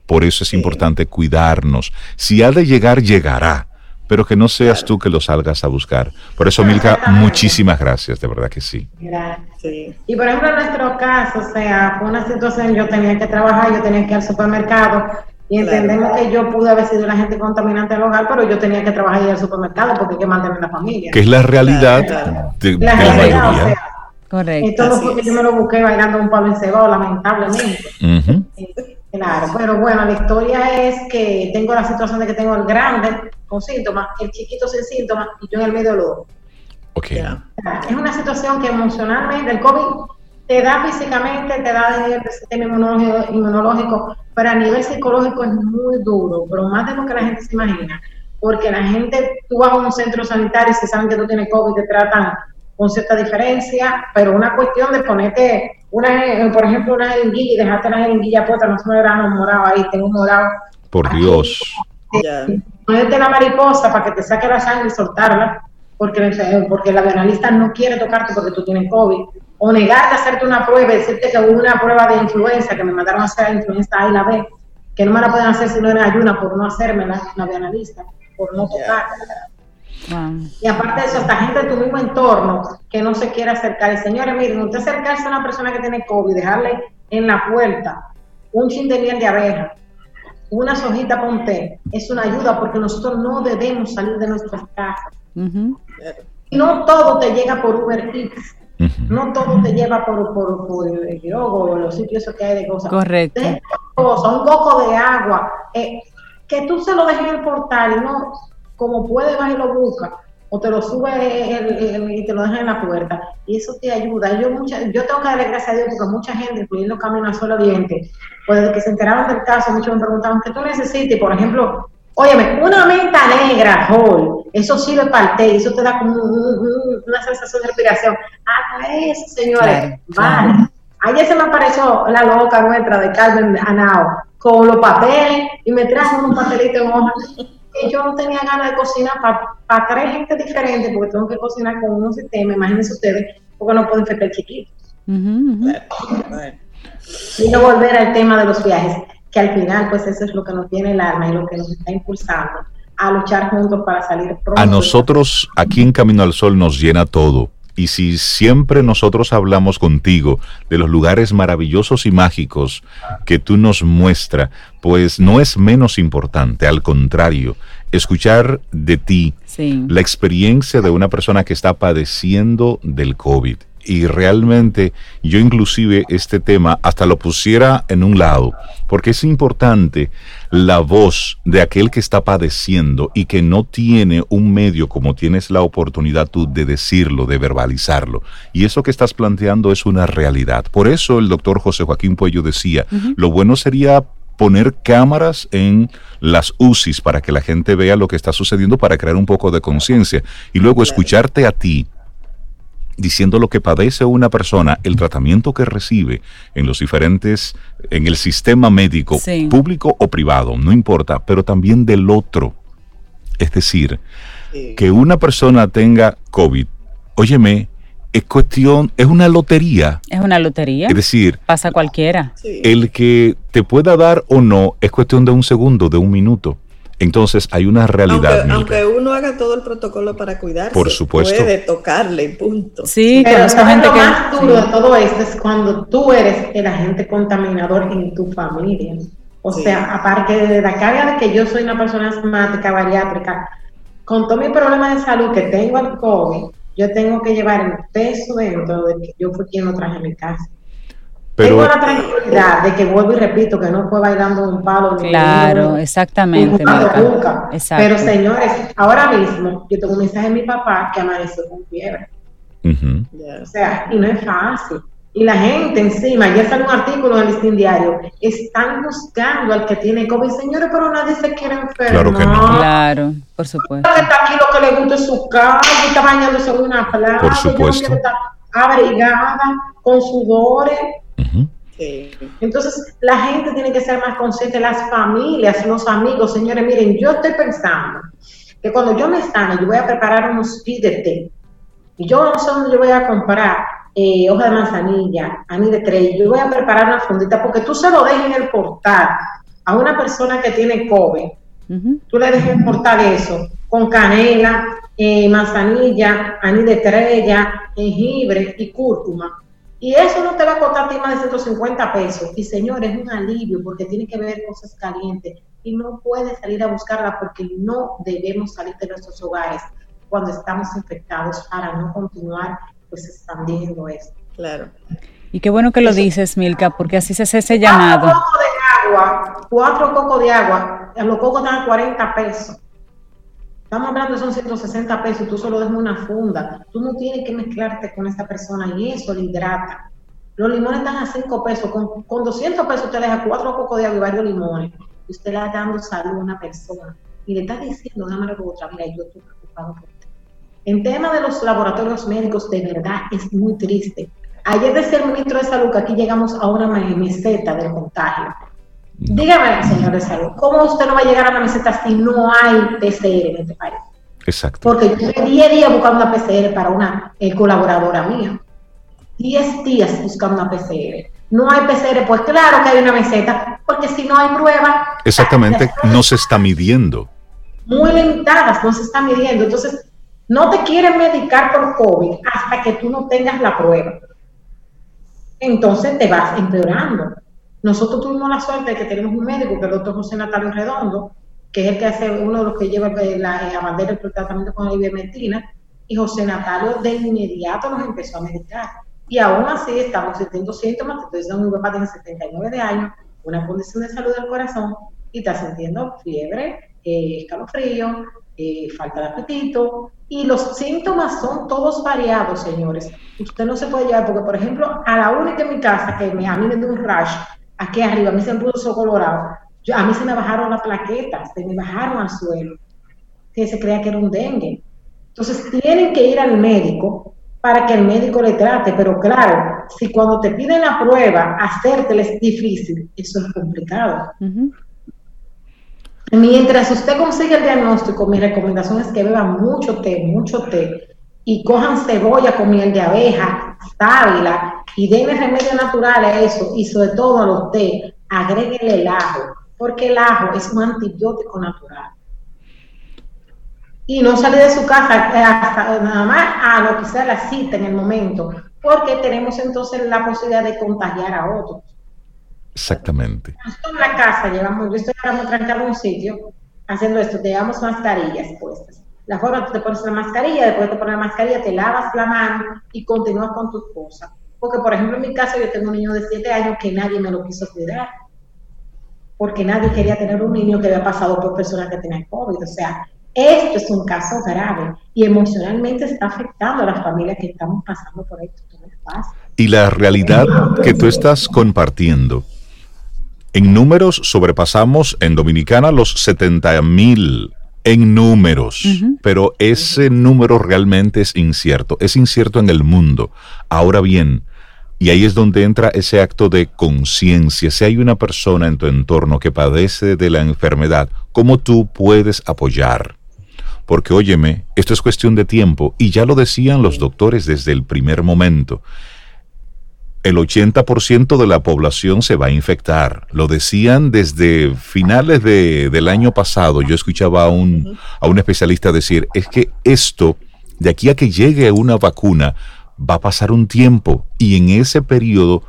Por eso es importante cuidarnos. Si ha de llegar, llegará. Pero que no seas tú que lo salgas a buscar. Por eso, Milka, muchísimas gracias, de verdad que sí. Gracias. Y por ejemplo, en nuestro caso, o sea, fue una situación, yo tenía que trabajar, yo tenía que ir al supermercado, y entendemos que yo pude haber sido la gente contaminante del hogar, pero yo tenía que trabajar en el supermercado porque hay que mantener la familia. Que es la realidad de, la, mayoría. Correcto. Esto no porque yo me lo busqué bailando un palo encebado, lamentablemente. Eh, claro, pero bueno, la historia es que tengo la situación de que tengo el grande con síntomas, el chiquito sin síntomas y yo en el medio de los dos. Okay. Es una situación que emocionalmente, el COVID te da físicamente, te da el sistema inmunológico, pero a nivel psicológico es muy duro, pero más de lo que la gente se imagina, porque la gente, tú vas a un centro sanitario y se saben que tú tienes COVID, te tratan con cierta diferencia, pero una cuestión de ponerte, una, por ejemplo, una jeringuilla y dejarte la jeringuilla puesta, no se me verá morado ahí, tengo un morado. Por Dios. Ponerte la mariposa para que te saque la sangre y soltarla, porque, porque el analista no quiere tocarte porque tú tienes COVID o negarte a hacerte una prueba y decirte que hubo una prueba de influenza que me mandaron a hacer la influenza A y la B, que no me la pueden hacer si no en ayuna por no hacerme la, la analista, por no tocar. Y aparte de eso, esta gente de tu mismo entorno que no se quiere acercar. Y señores, miren, usted acercarse a una persona que tiene COVID, dejarle en la puerta un chin de miel de abeja, una sojita con té, es una ayuda porque nosotros no debemos salir de nuestras casas. Y no todo te llega por Uber Eats. No todo te lleva por, por, por el o los sitios que hay de cosas. Correcto. un coco de agua. Eh, que tú se lo dejes en el portal y no, como puede, vas y lo busca o te lo sube y te lo dejas en la puerta. Y eso te ayuda. Yo mucha, yo tengo que darle gracias a Dios porque mucha gente, incluyendo Camino al Solo Oriente, pues desde que se enteraron del caso, muchos me preguntaban, ¿qué tú necesitas? Por ejemplo, Óyeme, una menta negra, Hall, eso sirve para el té, eso te da como una sensación de respiración. Hasta eso, señores, vale. Ayer se me apareció la loca nuestra de Carmen Anao con los papeles y me trajo un papelito en hoja. Y yo no tenía ganas de cocinar para tres gente diferentes porque tengo que cocinar con un sistema, imagínense ustedes, porque no puedo infectar chiquitos. Y no volver al tema de los viajes que al final pues eso es lo que nos tiene el alma y lo que nos está impulsando a luchar juntos para salir pronto. A nosotros aquí en Camino al Sol nos llena todo. Y si siempre nosotros hablamos contigo de los lugares maravillosos y mágicos que tú nos muestras, pues no es menos importante, al contrario, escuchar de ti la experiencia de una persona que está padeciendo del COVID y realmente yo inclusive este tema hasta lo pusiera en un lado, porque es importante la voz de aquel que está padeciendo y que no tiene un medio como tienes la oportunidad tú de decirlo, de verbalizarlo. Y eso que estás planteando es una realidad. Por eso el doctor José Joaquín Puello decía, lo bueno sería poner cámaras en las UCIs para que la gente vea lo que está sucediendo para crear un poco de conciencia y luego escucharte a ti diciendo lo que padece una persona, el tratamiento que recibe en los diferentes, en el sistema médico, público o privado, no importa, pero también del otro. Es decir, que una persona tenga COVID, óyeme, es cuestión, es una lotería. Es una lotería. Es decir, pasa cualquiera. El que te pueda dar o no es cuestión de un segundo, de un minuto. Entonces hay una realidad. Aunque, uno haga todo el protocolo para cuidarse, por supuesto. puede tocarle, punto. Sí, pero lo más duro de todo esto es cuando tú eres el agente contaminador en tu familia. O sea, aparte de la carga de que yo soy una persona asmática, bariátrica, con todo mi problema de salud que tengo el COVID, yo tengo que llevar el peso dentro de que yo fui quien lo traje a mi casa. Tengo la tranquilidad de que vuelvo y repito que no fue bailando un palo. Claro, exactamente. Nunca. Pero señores, ahora mismo yo tengo un mensaje de mi papá que amaneció con fiebre. O sea, y no es fácil. Y la gente encima, ya sale un artículo en el listín diario, están buscando al que tiene COVID. Señores, pero nadie se quiere enfermar. Claro que no. Claro, por supuesto. Está aquí lo que le gusta su casa, está bañándose en una playa. Por supuesto. Está abrigada, con sudores entonces, la gente tiene que ser más consciente, las familias, los amigos, señores, miren, yo estoy pensando que cuando yo me sane, yo voy a preparar unos té Y yo no sé dónde yo voy a comprar eh, hoja de manzanilla, anís de tres, yo voy a preparar una fundita, porque tú se lo dejas en el portal a una persona que tiene COVID, tú le dejas portal eso, con canela, eh, manzanilla, anís de estrella, jengibre y cúrcuma y eso no te va a costar más de 150 pesos. Y señores, es un alivio porque tiene que ver cosas calientes y no puedes salir a buscarla porque no debemos salir de nuestros hogares cuando estamos infectados para no continuar pues expandiendo esto. Claro. Y qué bueno que lo dices, Milka, porque así se hace ese llamado. Cuatro cocos de agua, cuatro cocos de agua, los cocos dan 40 pesos. Estamos hablando de son 160 pesos, tú solo dejas una funda. Tú no tienes que mezclarte con esta persona y eso le hidrata. Los limones están a 5 pesos. Con, con 200 pesos usted deja cuatro cocos de agua y varios limones. Y usted le está dando salud a una persona. Y le está diciendo una manera u otra, mira, yo estoy preocupado por ti. En tema de los laboratorios médicos, de verdad es muy triste. Ayer decía el ministro de Salud que aquí llegamos a una meseta del contagio. Dígame, señor de salud, ¿cómo usted no va a llegar a la meseta si no hay PCR en este país? Exacto. Porque yo estoy 10 días buscando una PCR para una eh, colaboradora mía. 10 días buscando una PCR. No hay PCR, pues claro que hay una meseta, porque si no hay prueba. Exactamente, no se está midiendo. Muy limitadas, no se está midiendo. Entonces, no te quieren medicar por COVID hasta que tú no tengas la prueba. Entonces te vas empeorando. Nosotros tuvimos la suerte de que tenemos un médico, que es el doctor José Natalio Redondo, que es el que hace uno de los que lleva la, la bandera del tratamiento con la ivermectina, y José Natalio de inmediato nos empezó a medicar. Y aún así estamos sintiendo síntomas, entonces mi papá tiene 79 de años, una condición de salud del corazón, y está sintiendo fiebre, eh, escalofrío, eh, falta de apetito, y los síntomas son todos variados, señores. Usted no se puede llevar, porque por ejemplo, a la única en mi casa que me, a mí me dio un rash, aquí arriba, a mí se me puso colorado. Yo, a mí se me bajaron las plaquetas, se me bajaron al suelo, que se creía que era un dengue. Entonces tienen que ir al médico para que el médico le trate, pero claro, si cuando te piden la prueba, hacértela es difícil, eso es complicado. Mientras usted consigue el diagnóstico, mi recomendación es que beba mucho té, mucho té, y cojan cebolla con miel de abeja, sábila, y denle remedio natural a eso, y sobre todo a los té, agréguenle el ajo, porque el ajo es un antibiótico natural. Y no salir de su casa eh, hasta nada más a lo que sea la cita en el momento, porque tenemos entonces la posibilidad de contagiar a otros. Exactamente. Nosotros en la casa llevamos, yo estoy ahora trancado en un sitio haciendo esto, llevamos mascarillas puestas la forma que te pones la mascarilla, después de poner la mascarilla, te lavas la mano y continúas con tus cosas. Porque, por ejemplo, en mi caso, yo tengo un niño de 7 años que nadie me lo quiso cuidar. Porque nadie quería tener un niño que había pasado por personas que tenían COVID. O sea, esto es un caso grave y emocionalmente está afectando a las familias que estamos pasando por esto. Y la realidad que tú estás compartiendo. En números sobrepasamos en Dominicana los 70 mil en números, pero ese número realmente es incierto, es incierto en el mundo. Ahora bien, y ahí es donde entra ese acto de conciencia. Si hay una persona en tu entorno que padece de la enfermedad, ¿cómo tú puedes apoyar? Porque óyeme, esto es cuestión de tiempo y ya lo decían los doctores desde el primer momento. El 80% de la población se va a infectar. Lo decían desde finales del año pasado. Yo escuchaba a un, a un especialista decir, es que esto, de aquí a que llegue una vacuna, va a pasar un tiempo y en ese periodo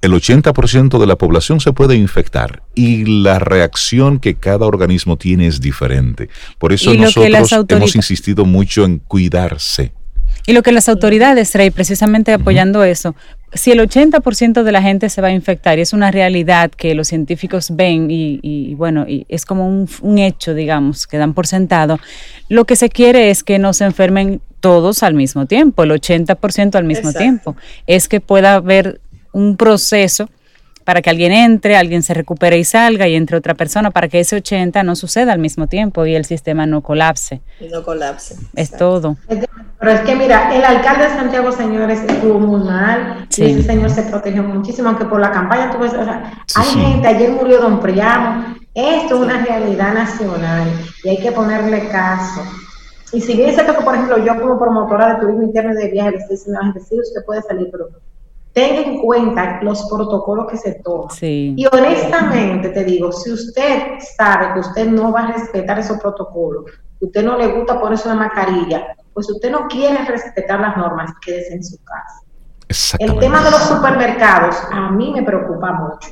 el 80% de la población se puede infectar y la reacción que cada organismo tiene es diferente. Por eso nosotros hemos insistido mucho en cuidarse. Y lo que las autoridades, Rey, precisamente apoyando eso, si el 80% de la gente se va a infectar y es una realidad que los científicos ven y, bueno, y es como un, hecho, digamos, que dan por sentado, lo que se quiere es que no se enfermen todos al mismo tiempo, el 80% al mismo tiempo. Es que pueda haber un proceso para que alguien entre, alguien se recupere y salga y entre otra persona para que ese 80 no suceda al mismo tiempo y el sistema no colapse. no colapse. Es todo. Pero es que mira, el alcalde de Santiago, señores, estuvo muy mal y ese señor se protegió muchísimo, aunque por la campaña tuve, o sea, hay gente, ayer murió Don Priamo, esto es una realidad nacional y hay que ponerle caso. Y si bien es cierto que, por ejemplo, yo como promotora de turismo interno y de viajes, le estoy diciendo a la gente, sí, usted puede salir, pero tenga en cuenta los protocolos que se toman. Y honestamente te digo, si usted sabe que usted no va a respetar esos protocolos, que usted no le gusta ponerse una mascarilla, pues usted no quiere respetar las normas, quédese en su casa. El tema de los supermercados a mí me preocupa mucho.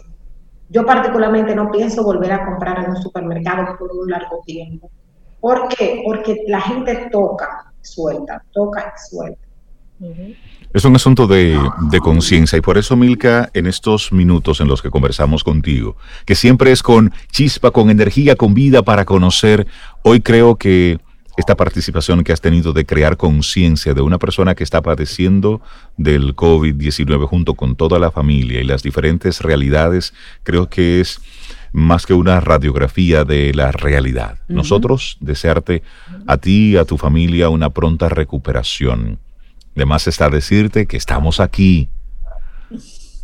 Yo particularmente no pienso volver a comprar en un supermercado por un largo tiempo. ¿Por qué? Porque la gente toca, suelta, toca Es un asunto de, conciencia y por eso, Milka, en estos minutos en los que conversamos contigo, que siempre es con chispa, con energía, con vida para conocer, hoy creo que esta participación que has tenido de crear conciencia de una persona que está padeciendo del COVID-19 junto con toda la familia y las diferentes realidades, creo que es más que una radiografía de la realidad. Nosotros desearte a ti y a tu familia una pronta recuperación Además está decirte que estamos aquí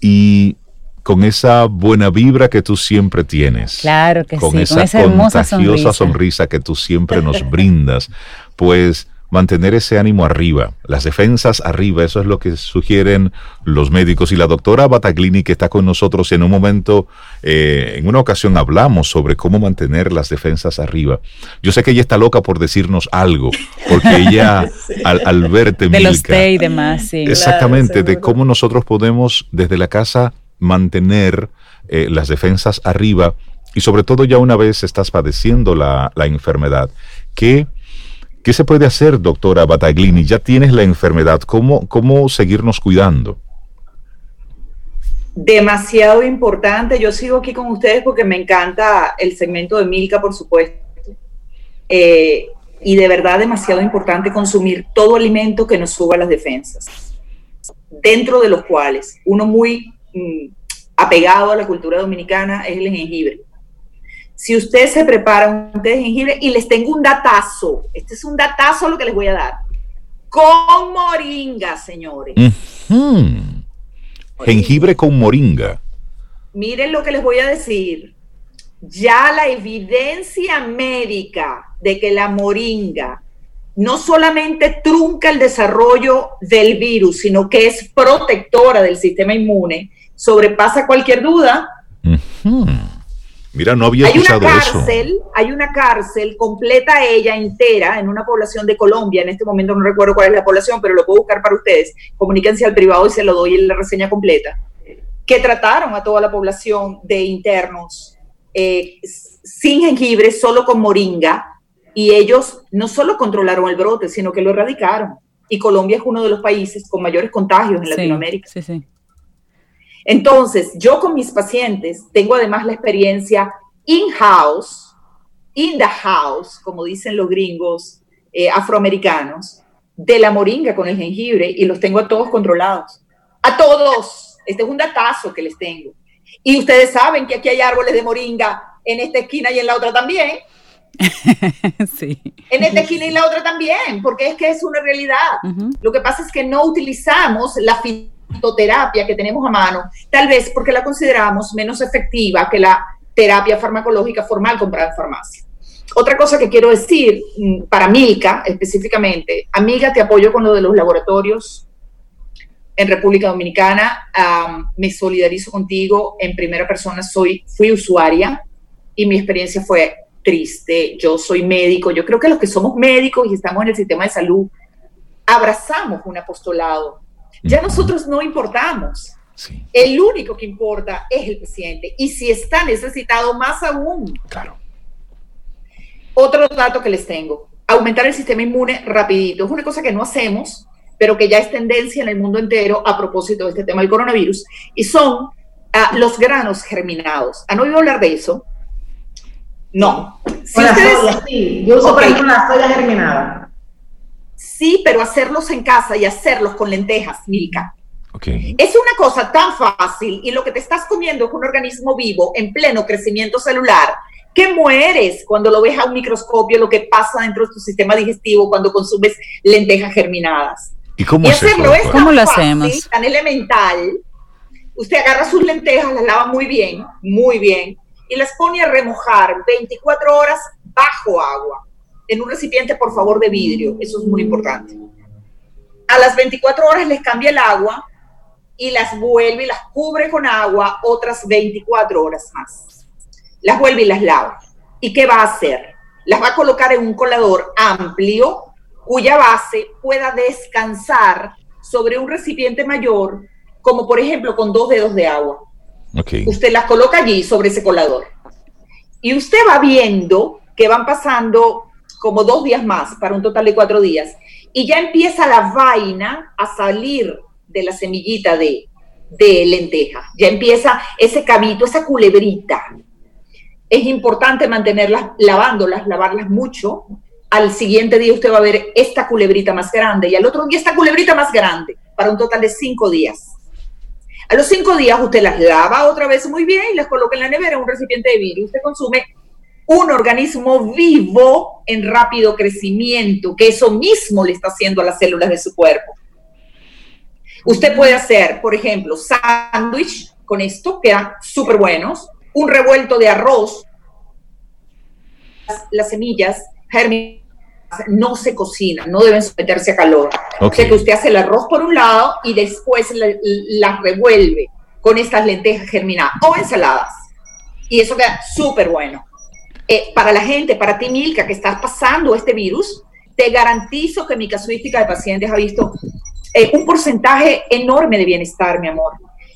y con esa buena vibra que tú siempre tienes. Claro que con sí, esa, con esa contagiosa sonrisa. que tú siempre nos brindas, pues mantener ese ánimo arriba, las defensas arriba, eso es lo que sugieren los médicos. Y la doctora Bataglini, que está con nosotros en un momento, eh, en una ocasión hablamos sobre cómo mantener las defensas arriba. Yo sé que ella está loca por decirnos algo, porque ella, al, verte, De los té y demás, sí. Exactamente, de cómo nosotros podemos desde la casa mantener eh, las defensas arriba y sobre todo ya una vez estás padeciendo la, la enfermedad, que ¿Qué se puede hacer, doctora Bataglini? Ya tienes la enfermedad. ¿Cómo, cómo seguirnos cuidando? Demasiado importante. Yo sigo aquí con ustedes porque me encanta el segmento de Milka, por supuesto. Eh, y de verdad demasiado importante consumir todo alimento que nos suba las defensas, dentro de los cuales uno muy mm, apegado a la cultura dominicana es el jengibre si usted se prepara un té de jengibre y les tengo un datazo, este es un datazo lo que les voy a dar, con moringa, señores. Jengibre con moringa. Miren lo que les voy a decir. Ya la evidencia médica de que la moringa no solamente trunca el desarrollo del virus, sino que es protectora del sistema inmune, sobrepasa cualquier duda. Mira, no había hay una cárcel, Hay una cárcel completa ella entera en una población de Colombia. En este momento no recuerdo cuál es la población, pero lo puedo buscar para ustedes. Comuníquense al privado y se lo doy en la reseña completa. Que trataron a toda la población de internos eh, sin jengibre, solo con moringa. Y ellos no solo controlaron el brote, sino que lo erradicaron. Y Colombia es uno de los países con mayores contagios en Latinoamérica. Sí, sí. Entonces, yo con mis pacientes tengo además la experiencia in-house, in the house, como dicen los gringos eh, afroamericanos, de la moringa con el jengibre y los tengo a todos controlados. A todos. Este es un datazo que les tengo. Y ustedes saben que aquí hay árboles de moringa en esta esquina y en la otra también. sí. En esta esquina y en la otra también, porque es que es una realidad. Lo que pasa es que no utilizamos la fitoterapia que tenemos a mano, tal vez porque la consideramos menos efectiva que la terapia farmacológica formal comprada en farmacia. Otra cosa que quiero decir mm, para Milka específicamente, amiga, te apoyo con lo de los laboratorios. en República Dominicana. me solidarizo contigo en primera persona. Soy, fui usuaria y mi experiencia fue triste. Yo soy médico. Yo creo que los que somos médicos y estamos en el sistema de salud abrazamos un apostolado. Ya nosotros no importamos. El único que importa es el paciente. Y si está necesitado, más aún. Claro. Otro dato que les tengo. Aumentar el sistema inmune rapidito. Es una cosa que no hacemos, pero que ya es tendencia en el mundo entero a propósito de este tema del coronavirus. Y son ah, los granos germinados. ¿Han oído hablar de eso? No. Si sí. Yo uso, por ejemplo, la soya germinada. Sí, pero hacerlos en casa y hacerlos con lentejas, Milka. Es una cosa tan fácil y lo que te estás comiendo es un organismo vivo en pleno crecimiento celular que mueres cuando lo ves a un microscopio, lo que pasa dentro de tu sistema digestivo cuando consumes lentejas germinadas. ¿Y cómo, hacerlo es ¿Cómo lo hacemos? Tan elemental. Usted agarra sus lentejas, las lava muy bien, muy bien, y las pone a remojar 24 horas bajo agua, en un recipiente, por favor, de vidrio. Eso es muy importante. A las 24 horas les cambia el agua y las vuelve y las cubre con agua otras 24 horas más. Las vuelve y las lava. ¿Y qué va a hacer? Las va a colocar en un colador amplio cuya base pueda descansar sobre un recipiente mayor, como por ejemplo con dos dedos de agua. Usted las coloca allí sobre ese colador. Y usted va viendo que van pasando como dos días más, para un total de cuatro días, y ya empieza la vaina a salir de la semillita de, de lenteja. Ya empieza ese cabito, esa culebrita. Es importante mantenerlas, lavándolas, lavarlas mucho. Al siguiente día usted va a ver esta culebrita más grande y al otro día esta culebrita más grande, para un total de cinco días. A los cinco días usted las lava otra vez muy bien y las coloca en la nevera en un recipiente de vidrio. Usted consume un organismo vivo en rápido crecimiento, que eso mismo le está haciendo a las células de su cuerpo. Usted puede hacer, por ejemplo, sándwich con esto, quedan súper buenos, un revuelto de arroz, las, semillas germinadas no se cocinan, no deben someterse a calor. O sea que usted hace el arroz por un lado y después las revuelve con estas lentejas germinadas o ensaladas. Y eso queda súper bueno. Eh, para la gente, para ti, Milka, que estás pasando este virus, te garantizo que mi casuística de pacientes ha visto eh, un porcentaje enorme de bienestar, mi amor.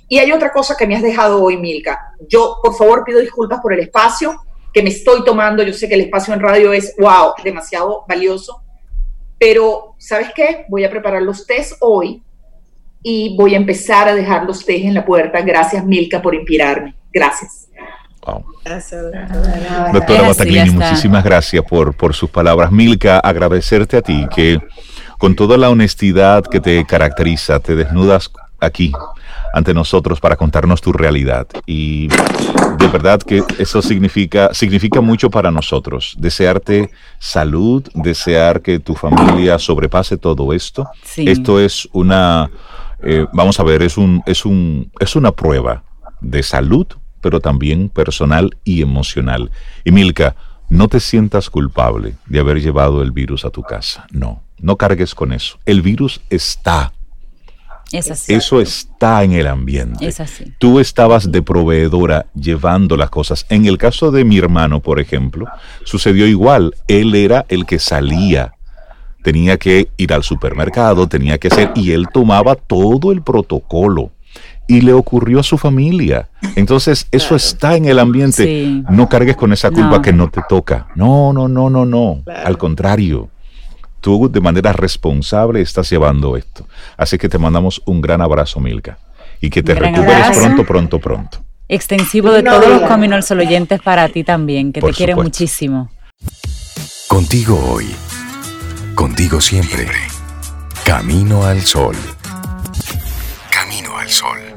Y hay otra cosa que me has dejado hoy, Milka. Yo, por favor, pido disculpas por el espacio que me estoy tomando. Yo sé que el espacio en radio es, wow, demasiado valioso. Pero, ¿sabes qué? Voy a preparar los test hoy y voy a empezar a dejar los test en la puerta. Gracias, Milka, por inspirarme. Gracias. Wow. Doctora Bataglini, muchísimas gracias por, por sus palabras. Milka, agradecerte a ti que con toda la honestidad que te caracteriza, te desnudas aquí ante nosotros para contarnos tu realidad. Y de verdad que eso significa, significa mucho para nosotros. Desearte salud, desear que tu familia sobrepase todo esto. Esto es una, eh, vamos a ver, es, un, es, un, es una prueba de salud, pero también personal y emocional. Y Milka, no te sientas culpable de haber llevado el virus a tu casa. No, no cargues con eso. El virus está. Es así. Eso está en el ambiente. Es así. Tú estabas de proveedora llevando las cosas. En el caso de mi hermano, por ejemplo, sucedió igual. Él era el que salía. Tenía que ir al supermercado, tenía que hacer, y él tomaba todo el protocolo y le ocurrió a su familia. Entonces, eso está en el ambiente. No cargues con esa culpa que no te toca. No, no, no, no, no. Al contrario, tú de manera responsable estás llevando esto. Así que te mandamos un gran abrazo, Milka. Y que te recuperes pronto, pronto, pronto. Extensivo de todos los caminos al sol oyentes para ti también, que te quiere muchísimo. Contigo hoy. Contigo siempre. Camino al sol. Camino al sol.